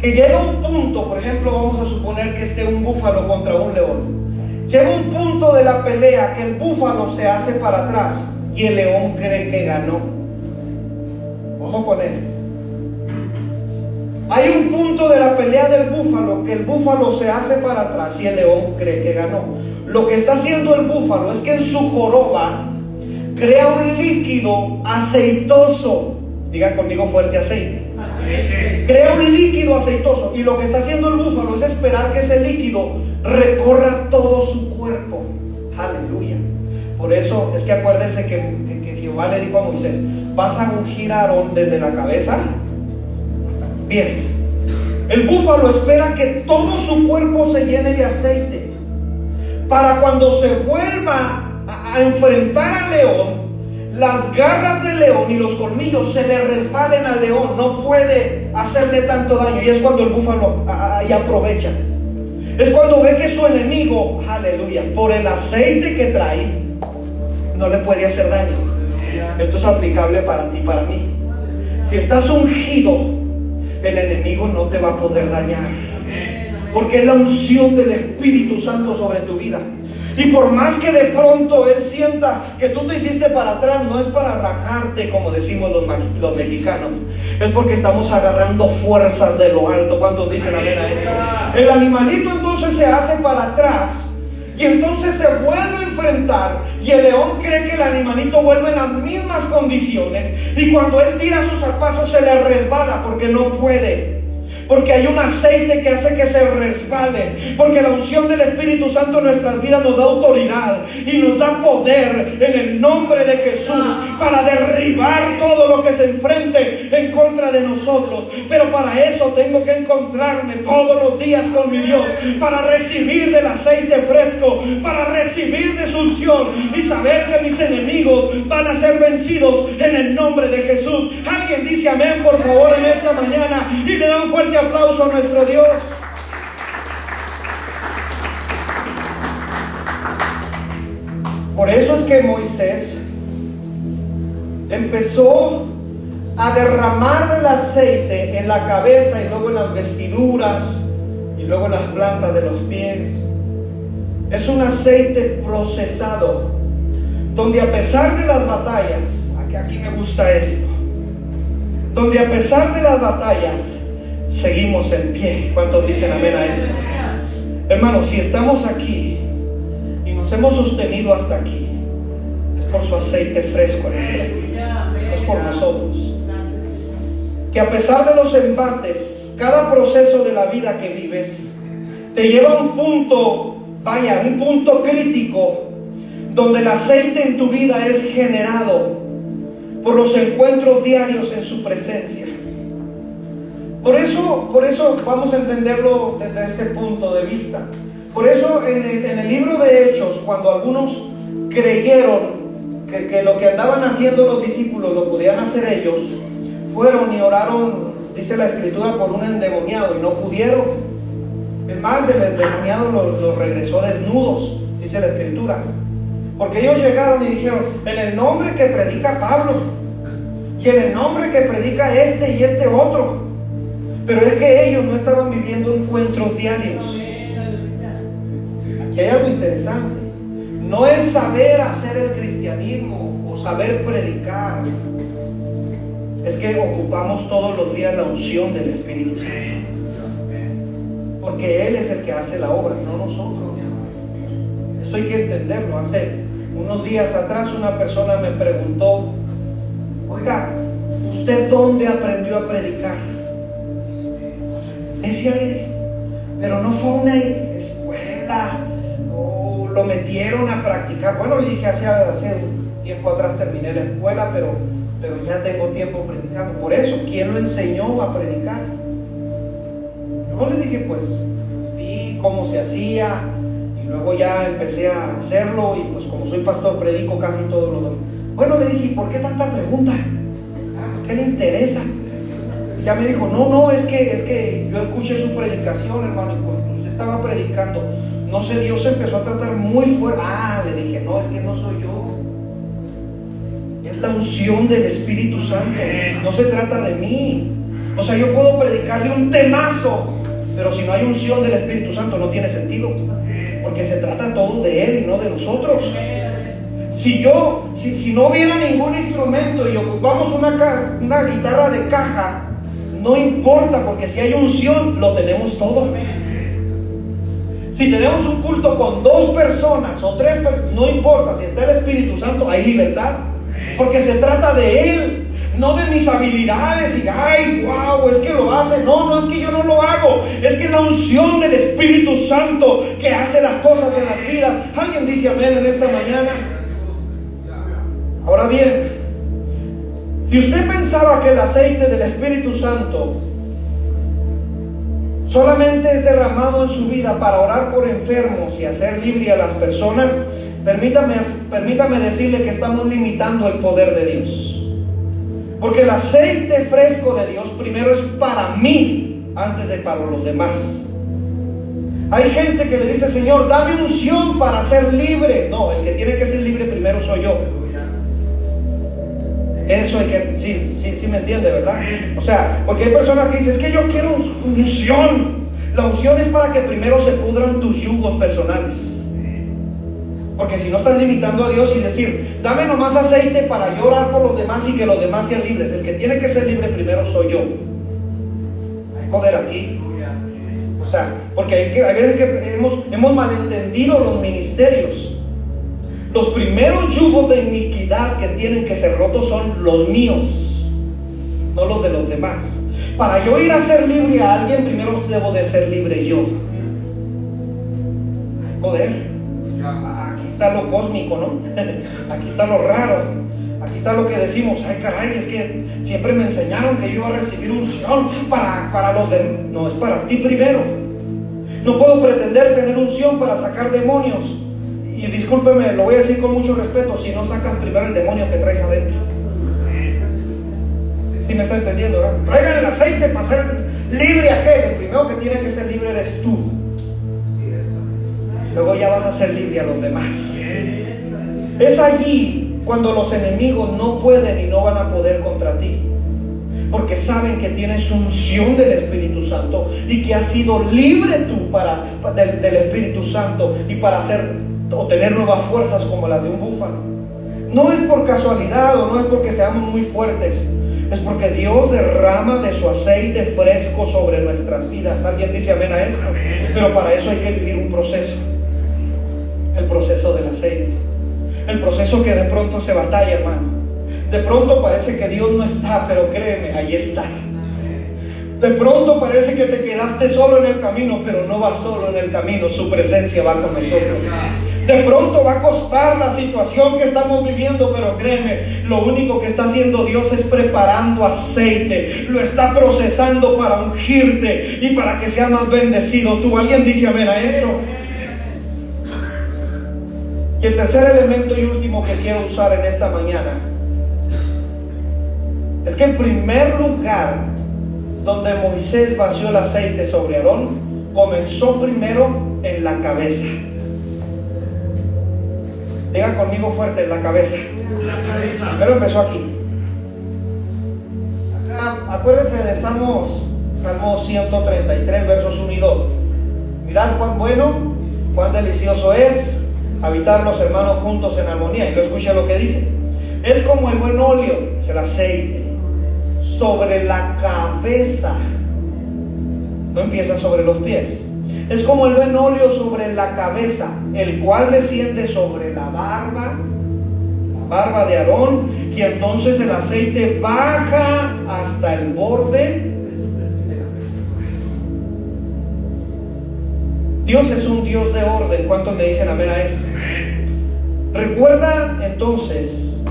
que llega un punto, por ejemplo, vamos a suponer que esté un búfalo contra un león. Llega un punto de la pelea que el búfalo se hace para atrás y el león cree que ganó. Ojo con eso. Hay un punto de la pelea del búfalo que el búfalo se hace para atrás y el león cree que ganó. Lo que está haciendo el búfalo es que en su joroba crea un líquido aceitoso. Diga conmigo fuerte aceite. Crea un líquido aceitoso. Y lo que está haciendo el búfalo es esperar que ese líquido recorra todo su cuerpo. Aleluya. Por eso es que acuérdese que, que Jehová le dijo a Moisés, vas a ungir a Aarón desde la cabeza pies. El búfalo espera que todo su cuerpo se llene de aceite para cuando se vuelva a, enfrentar al león, las garras del león y los colmillos se le resbalen al león, no puede hacerle tanto daño. Y es cuando el búfalo ahí aprovecha. Es cuando ve que su enemigo, aleluya, por el aceite que trae, no le puede hacer daño. Esto es aplicable para ti para mí. Si estás ungido el enemigo no te va a poder dañar. Porque es la unción del Espíritu Santo sobre tu vida. Y por más que de pronto Él sienta que tú te hiciste para atrás, no es para rajarte, como decimos los, los mexicanos. Es porque estamos agarrando fuerzas de lo alto. cuando dicen amén a eso? El animalito entonces se hace para atrás y entonces se vuelve a enfrentar y el león cree que el animalito vuelve en las mismas condiciones y cuando él tira sus zarpazos se le resbala porque no puede. Porque hay un aceite que hace que se resbale. Porque la unción del Espíritu Santo en nuestras vidas nos da autoridad y nos da poder en el nombre de Jesús para derribar todo lo que se enfrente en contra de nosotros. Pero para eso tengo que encontrarme todos los días con mi Dios. Para recibir del aceite fresco. Para recibir de su unción. Y saber que mis enemigos van a ser vencidos en el nombre de Jesús. Alguien dice amén por favor en esta mañana. Y le da un fuerte aplauso a nuestro Dios. Por eso es que Moisés empezó a derramar del aceite en la cabeza y luego en las vestiduras y luego en las plantas de los pies. Es un aceite procesado, donde a pesar de las batallas, aquí, aquí me gusta esto, donde a pesar de las batallas, seguimos en pie. ¿Cuántos dicen amén a eso? Hermanos, si estamos aquí y nos hemos sostenido hasta aquí, es por su aceite fresco en nuestra vida. Es por nosotros. Que a pesar de los embates, cada proceso de la vida que vives te lleva a un punto, vaya, un punto crítico, donde el aceite en tu vida es generado por los encuentros diarios en su presencia. Por eso, por eso vamos a entenderlo desde este punto de vista. Por eso en el, libro de Hechos, cuando algunos creyeron que, que, lo que andaban haciendo los discípulos lo podían hacer ellos, fueron y oraron, dice la escritura, por un endemoniado y no pudieron. Es más, el endemoniado los, los regresó desnudos, dice la escritura. Porque ellos llegaron y dijeron, en el nombre que predica Pablo, y en el nombre que predica este y este otro, pero es que ellos no estaban viviendo encuentros diarios. Aquí hay algo interesante. No es saber hacer el cristianismo o saber predicar. Es que ocupamos todos los días la unción del Espíritu Santo. Porque Él es el que hace la obra, no nosotros. Eso hay que entenderlo. Hace unos días atrás una persona me preguntó, oiga, ¿usted dónde aprendió a predicar? Decía pero no fue una escuela o lo metieron a practicar. Bueno, le dije hace, tiempo atrás terminé la escuela, pero, pero ya tengo tiempo predicando. Por eso, ¿quién lo enseñó a predicar? No le dije, pues vi cómo se hacía y luego ya empecé a hacerlo y pues como soy pastor predico casi todos los domingos. Bueno, le dije, ¿por qué tanta pregunta? Ah, ¿Qué le interesa? Ya me dijo, no, no, es que, es que yo escuché su predicación, hermano, y cuando usted estaba predicando, no sé, Dios empezó a tratar muy fuerte. Ah, le dije, no, es que no soy yo. Es la unción del Espíritu Santo. No se trata de mí. O sea, yo puedo predicarle un temazo, pero si no hay unción del Espíritu Santo no tiene sentido. Porque se trata todo de Él y no de nosotros. Si yo, si, si no hubiera ningún instrumento y ocupamos una, una guitarra de caja, no importa, porque si hay unción, lo tenemos todo. Si tenemos un culto con dos personas o tres personas, no importa, si está el Espíritu Santo, hay libertad. Porque se trata de Él, no de mis habilidades y, ay, wow, es que lo hace. No, no es que yo no lo hago, es que la unción del Espíritu Santo que hace las cosas en las vidas. Alguien dice amén en esta mañana. Ahora bien, si usted pensaba que el aceite del Espíritu Santo solamente es derramado en su vida para orar por enfermos y hacer libre a las personas, permítame, permítame decirle que estamos limitando el poder de Dios. Porque el aceite fresco de Dios primero es para mí antes de para los demás. Hay gente que le dice, Señor, dame unción para ser libre. No, el que tiene que ser libre primero soy yo. Eso hay que, sí, sí, sí me entiende, ¿verdad? O sea, porque hay personas que dicen, es que yo quiero unción. La unción es para que primero se pudran tus yugos personales. Porque si no estás limitando a Dios y decir, dame nomás aceite para llorar por los demás y que los demás sean libres. El que tiene que ser libre primero soy yo. Hay poder aquí. O sea, porque hay, hay veces que hemos, hemos malentendido los ministerios. Los primeros yugos de iniquidad que tienen que ser rotos son los míos, no los de los demás. Para yo ir a ser libre a alguien, primero debo de ser libre yo. Hay poder. Aquí está lo cósmico, ¿no? Aquí está lo raro. Aquí está lo que decimos, ay caray, es que siempre me enseñaron que yo iba a recibir unción para, para los demás. No, es para ti primero. No puedo pretender tener unción para sacar demonios y discúlpeme, lo voy a decir con mucho respeto, si no sacas primero el demonio que traes adentro. Si me está entendiendo, Traigan el aceite para ser libre aquel. El primero que tiene que ser libre eres tú. Luego ya vas a ser libre a los demás. Es allí cuando los enemigos no pueden y no van a poder contra ti. Porque saben que tienes unción del Espíritu Santo y que has sido libre tú para, del, del Espíritu Santo y para hacer o tener nuevas fuerzas como las de un búfalo. No es por casualidad o no es porque seamos muy fuertes, es porque Dios derrama de su aceite fresco sobre nuestras vidas. Alguien dice amén a esto. Pero para eso hay que vivir un proceso. El proceso del aceite. El proceso que de pronto se batalla, hermano. De pronto parece que Dios no está, pero créeme, ahí está. De pronto parece que te quedaste solo en el camino, pero no vas solo en el camino, su presencia va con nosotros. De pronto va a costar la situación que estamos viviendo, pero créeme, lo único que está haciendo Dios es preparando aceite, lo está procesando para ungirte y para que sea más bendecido tú. ¿Alguien dice amén a esto? Y el tercer elemento y último que quiero usar en esta mañana es que el primer lugar donde Moisés vació el aceite sobre Aarón comenzó primero en la cabeza. Diga conmigo fuerte, en la cabeza. Pero empezó aquí. acuérdense del Salmo, Salmo 133, versos 1 y 2. Mirad cuán bueno, cuán delicioso es habitar los hermanos juntos en armonía. Y lo escucha lo que dice. Es como el buen óleo, es el aceite, sobre la cabeza. No empieza sobre los pies es como el buen óleo sobre la cabeza, el cual desciende sobre la barba, la barba de Aarón, y entonces el aceite baja hasta el borde de la Dios es un Dios de orden. ¿Cuántos me dicen amén a esto? Recuerda entonces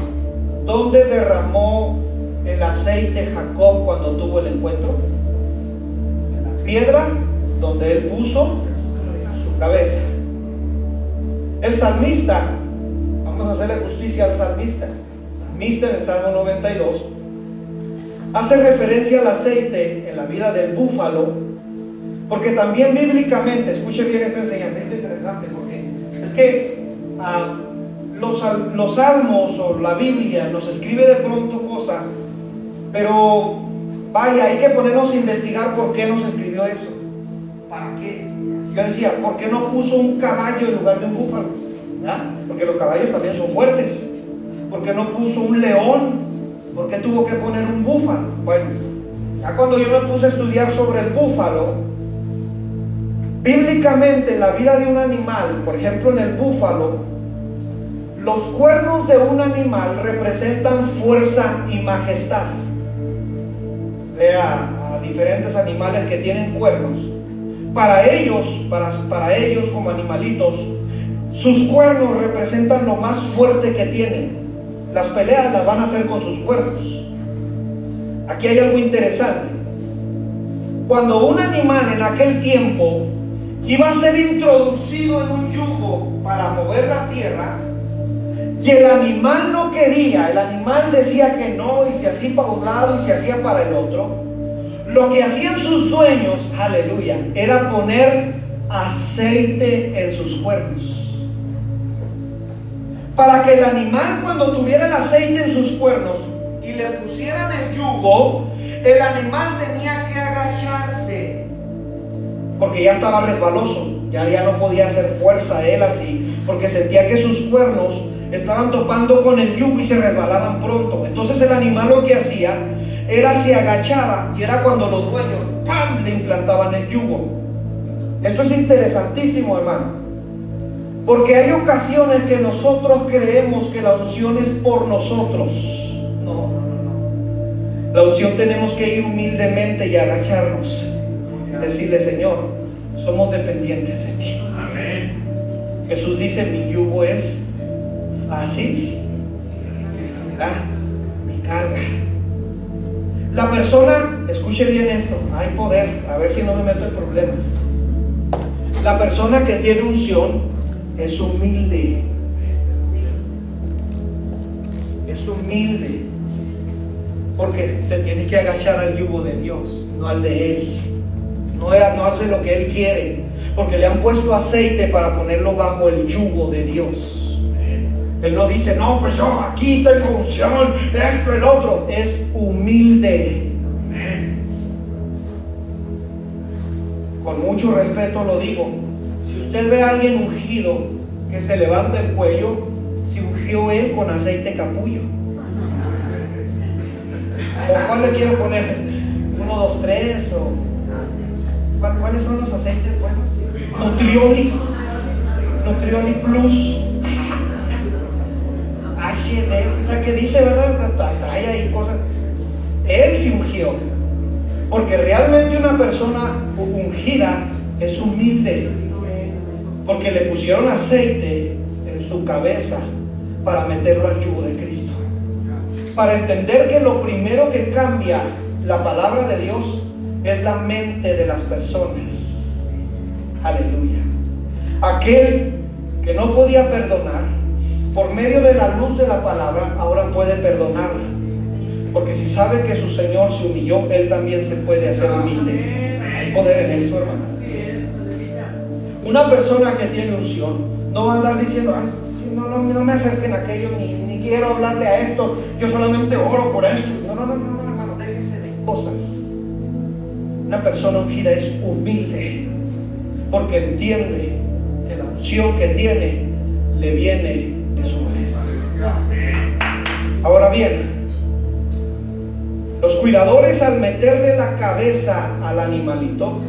dónde derramó el aceite Jacob cuando tuvo el encuentro. En la piedra donde él puso su cabeza. El salmista, vamos a hacerle justicia al salmista, el salmista en el Salmo 92, hace referencia al aceite en la vida del búfalo, porque también bíblicamente, escuche bien esta enseñanza, es interesante, porque es que ah, los, los salmos o la Biblia nos escribe de pronto cosas, pero vaya, hay que ponernos a investigar por qué nos escribió eso. ¿Para qué? Yo decía, ¿por qué no puso un caballo en lugar de un búfalo? Porque los caballos también son fuertes. ¿Por qué no puso un león? ¿Por qué tuvo que poner un búfalo? Bueno, ya cuando yo me puse a estudiar sobre el búfalo, bíblicamente en la vida de un animal, por ejemplo en el búfalo, los cuernos de un animal representan fuerza y majestad. Vea a diferentes animales que tienen cuernos. Para ellos, para, para ellos como animalitos, sus cuernos representan lo más fuerte que tienen. Las peleas las van a hacer con sus cuernos. Aquí hay algo interesante. Cuando un animal en aquel tiempo iba a ser introducido en un yugo para mover la tierra, y el animal no quería, el animal decía que no y se hacía para un lado y se hacía para el otro, lo que hacían sus dueños, aleluya, era poner aceite en sus cuernos para que el animal cuando tuviera el aceite en sus cuernos y le pusieran el yugo, el animal tenía que agacharse, porque ya estaba resbaloso, ya, ya no podía hacer fuerza él así, porque sentía que sus cuernos estaban topando con el yugo y se resbalaban pronto. Entonces el animal lo que hacía era se agachaba y era cuando los dueños ¡pam! le implantaban el yugo. Esto es interesantísimo, hermano. Porque hay ocasiones que nosotros creemos que la unción es por nosotros. No, no, no, no. La unción tenemos que ir humildemente y agacharnos. Y decirle, Señor, somos dependientes de ti. Jesús dice, mi yugo es fácil. Mi carga. La persona, escuche bien esto, hay poder, a ver si no me meto en problemas. La persona que tiene unción es humilde. Es humilde. Porque se tiene que agachar al yugo de Dios, no al de Él. No, no hace lo que Él quiere. Porque le han puesto aceite para ponerlo bajo el yugo de Dios. Él no dice, no, pues yo aquí tengo unción, esto, el otro. Es humilde. Con mucho respeto lo digo, usted ve a alguien ungido que se levanta el cuello, se ungió él con aceite capullo. ¿O cuál le quiero poner? ¿Uno, dos, tres? O... ¿Cuáles son los aceites buenos? Nutrioli. Nutrioli Plus. HD, o sea, que dice, ¿verdad? Trae ahí cosas. Él se ungió. Porque realmente una persona ungida es humilde porque le pusieron aceite en su cabeza para meterlo al yugo de Cristo. Para entender que lo primero que cambia la palabra de Dios es la mente de las personas. Aleluya. Aquel que no podía perdonar, por medio de la luz de la palabra, ahora puede perdonar. Porque si sabe que su Señor se humilló, Él también se puede hacer humilde. Hay poder en eso, hermano. Una persona que tiene unción no va a andar diciendo, no, no, no me acerquen a aquello, ni, quiero hablarle a esto, yo solamente oro por esto. No, no, no, no, hermano, déjese de cosas. Una persona ungida es humilde porque entiende que la unción que tiene le viene de su maestro. Ahora bien, los cuidadores al meterle la cabeza al animalito,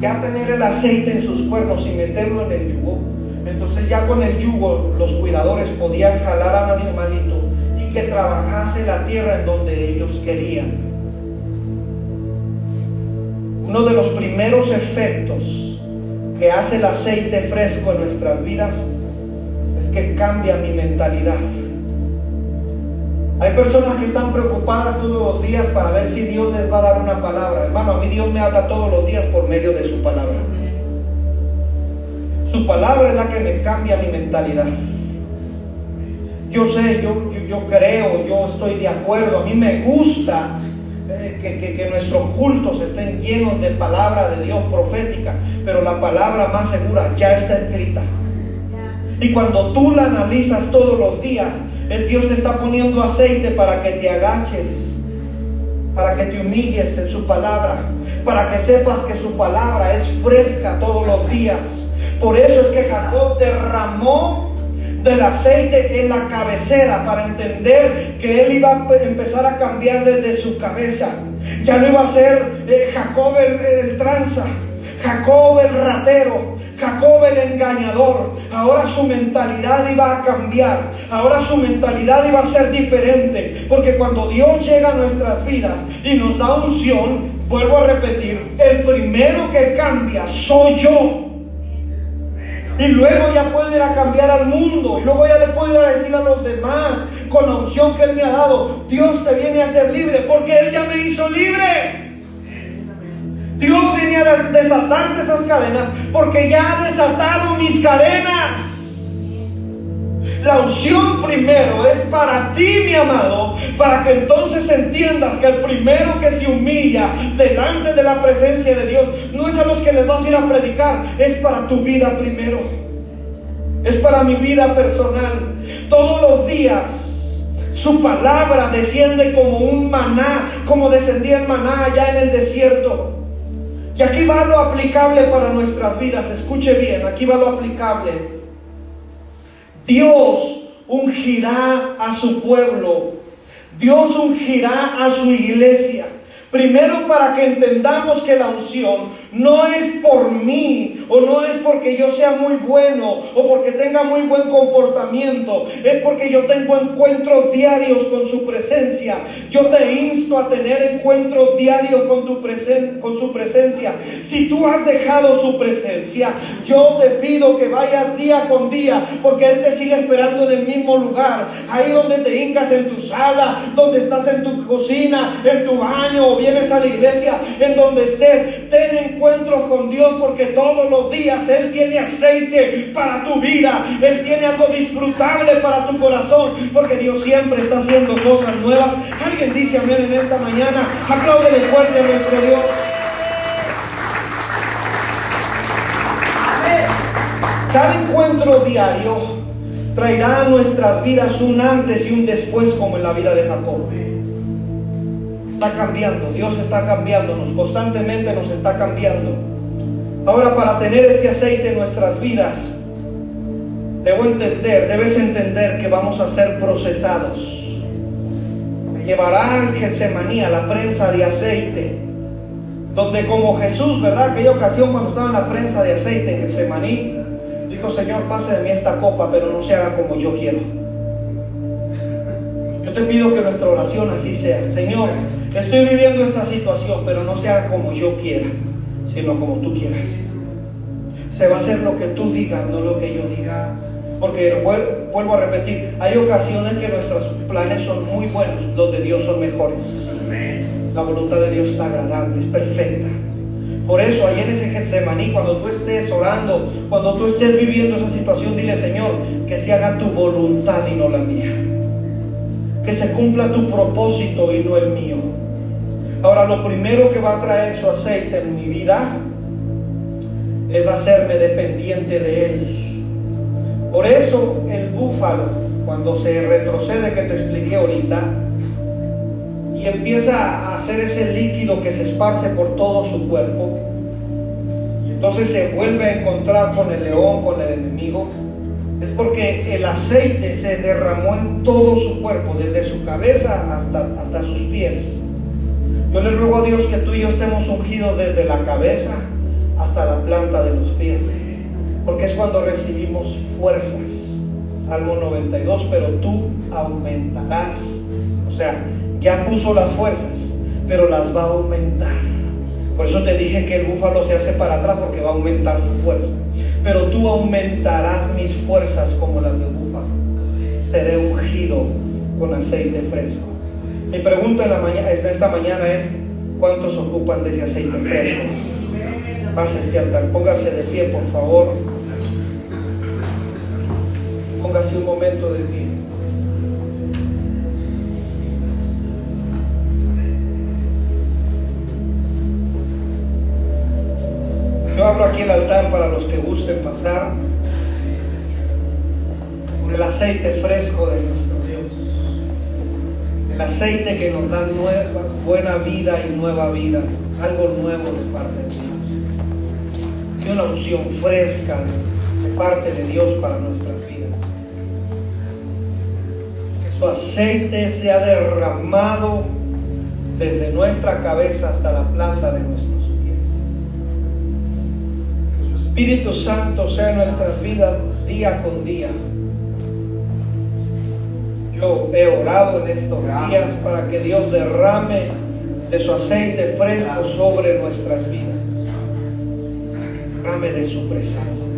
ya tener el aceite en sus cuernos y meterlo en el yugo, entonces ya con el yugo los cuidadores podían jalar al animalito y que trabajase la tierra en donde ellos querían. Uno de los primeros efectos que hace el aceite fresco en nuestras vidas es que cambia mi mentalidad. Hay personas que están preocupadas todos los días para ver si Dios les va a dar una palabra. Hermano, a mí Dios me habla todos los días por medio de su palabra. Su palabra es la que me cambia mi mentalidad. Yo sé, yo, yo, creo, yo estoy de acuerdo. A mí me gusta eh, que, que, nuestros cultos estén llenos de palabra de Dios profética, pero la palabra más segura ya está escrita. Y cuando tú la analizas todos los días, es Dios está poniendo aceite para que te agaches, para que te humilles en su palabra, para que sepas que su palabra es fresca todos los días, Por eso es que Jacob derramó del aceite en la cabecera para entender que él iba a empezar a cambiar desde su cabeza. Ya no iba a ser eh, Jacob el, el tranza, Jacob el ratero, Jacob el engañador. Ahora su mentalidad iba a cambiar. Ahora su mentalidad iba a ser diferente. Porque cuando Dios llega a nuestras vidas y nos da unción, vuelvo a repetir, el primero que cambia soy yo. Y luego ya puedo ir a cambiar al mundo. Y luego ya le puedo ir a decir a los demás con la unción que Él me ha dado. Dios te viene a ser libre porque Él ya me hizo libre. Dios viene a desatarte esas cadenas porque ya ha desatado mis cadenas. La unción primero es para ti, mi amado, para que entonces entiendas que el primero que se humilla delante de la presencia de Dios no es a los que les vas a ir a predicar, es para tu vida primero. Es para mi vida personal. Todos los días su palabra desciende como un maná, como descendía el maná allá en el desierto. Y aquí va lo aplicable para nuestras vidas. Escuche bien, aquí va lo aplicable. Dios ungirá a su pueblo. Dios ungirá a su iglesia. Primero para que entendamos que la unción no es por mí o no es porque yo sea muy bueno o porque tenga muy buen comportamiento, es porque yo tengo encuentros diarios con su presencia. Yo te insto a tener encuentros diarios con, tu presen con su presencia. Si tú has dejado su presencia, yo te pido que vayas día con día porque Él te sigue esperando en el mismo lugar, ahí donde te hincas en tu sala, donde estás en tu cocina, en tu baño o vienes a la iglesia, en donde estés, ten encuentros con Dios porque todos los días Él tiene aceite para tu vida. Él tiene algo disfrutable para tu corazón porque Dios siempre está haciendo cosas nuevas. Alguien dice amén en esta mañana. Apláudele fuerte a nuestro Dios. Cada encuentro diario traerá a nuestras vidas un antes y un después como en la vida de Jacob está cambiando, Dios está cambiándonos, constantemente nos está cambiando. Ahora para tener este aceite en nuestras vidas, debo entender, debes entender que vamos a ser procesados. Me llevará al Getsemaní, a la prensa de aceite, donde como Jesús, ¿verdad? Aquella ocasión cuando estaba en la prensa de aceite en Getsemaní, dijo, Señor, pase de mí esta copa, pero no se haga como yo quiero. Yo te pido que nuestra oración así sea. Señor, Estoy viviendo esta situación, pero no sea como yo quiera, sino como tú quieras. Se va a hacer lo que tú digas, no lo que yo diga. Porque vuelvo a repetir, hay ocasiones que nuestros planes son muy buenos, los de Dios son mejores. La voluntad de Dios es agradable, es perfecta. Por eso, ahí en ese Getsemaní, cuando tú estés orando, cuando tú estés viviendo esa situación, dile, Señor, que se haga tu voluntad y no la mía. Que se cumpla tu propósito y no el mío. Ahora, lo primero que va a traer su aceite en mi vida es hacerme dependiente de Él. Por eso el búfalo, cuando se retrocede que te expliqué ahorita, y empieza a hacer ese líquido que se esparce por todo su cuerpo, y entonces se vuelve a encontrar con el león, con el enemigo, es porque el aceite se derramó en todo su cuerpo, desde su cabeza hasta, hasta sus pies. Yo le ruego a Dios que tú y yo estemos ungidos desde la cabeza hasta la planta de los pies, porque es cuando recibimos fuerzas. Salmo 92, pero tú aumentarás. O sea, ya puso las fuerzas, pero las va a aumentar. Por eso te dije que el búfalo se hace para atrás porque va a aumentar su fuerza. Pero tú aumentarás mis fuerzas como las de búfalo. Seré ungido con aceite fresco. Mi pregunta en la mañana, esta mañana es, ¿cuántos ocupan de ese aceite fresco? Pase este altar, póngase de pie, por favor. Póngase un momento de pie. Yo abro aquí el altar para los que gusten pasar con el aceite fresco de nuestro el aceite que nos da nueva, buena vida y nueva vida, algo nuevo de parte de Dios. Recibe una unción fresca de parte de Dios para nuestras vidas. Que su aceite sea derramado desde nuestra cabeza hasta la planta de nuestros pies. Que su Espíritu Santo sea en nuestras vidas día con día. Yo he orado en estos días para que Dios derrame de su aceite fresco sobre nuestras vidas. Derrame de su presencia.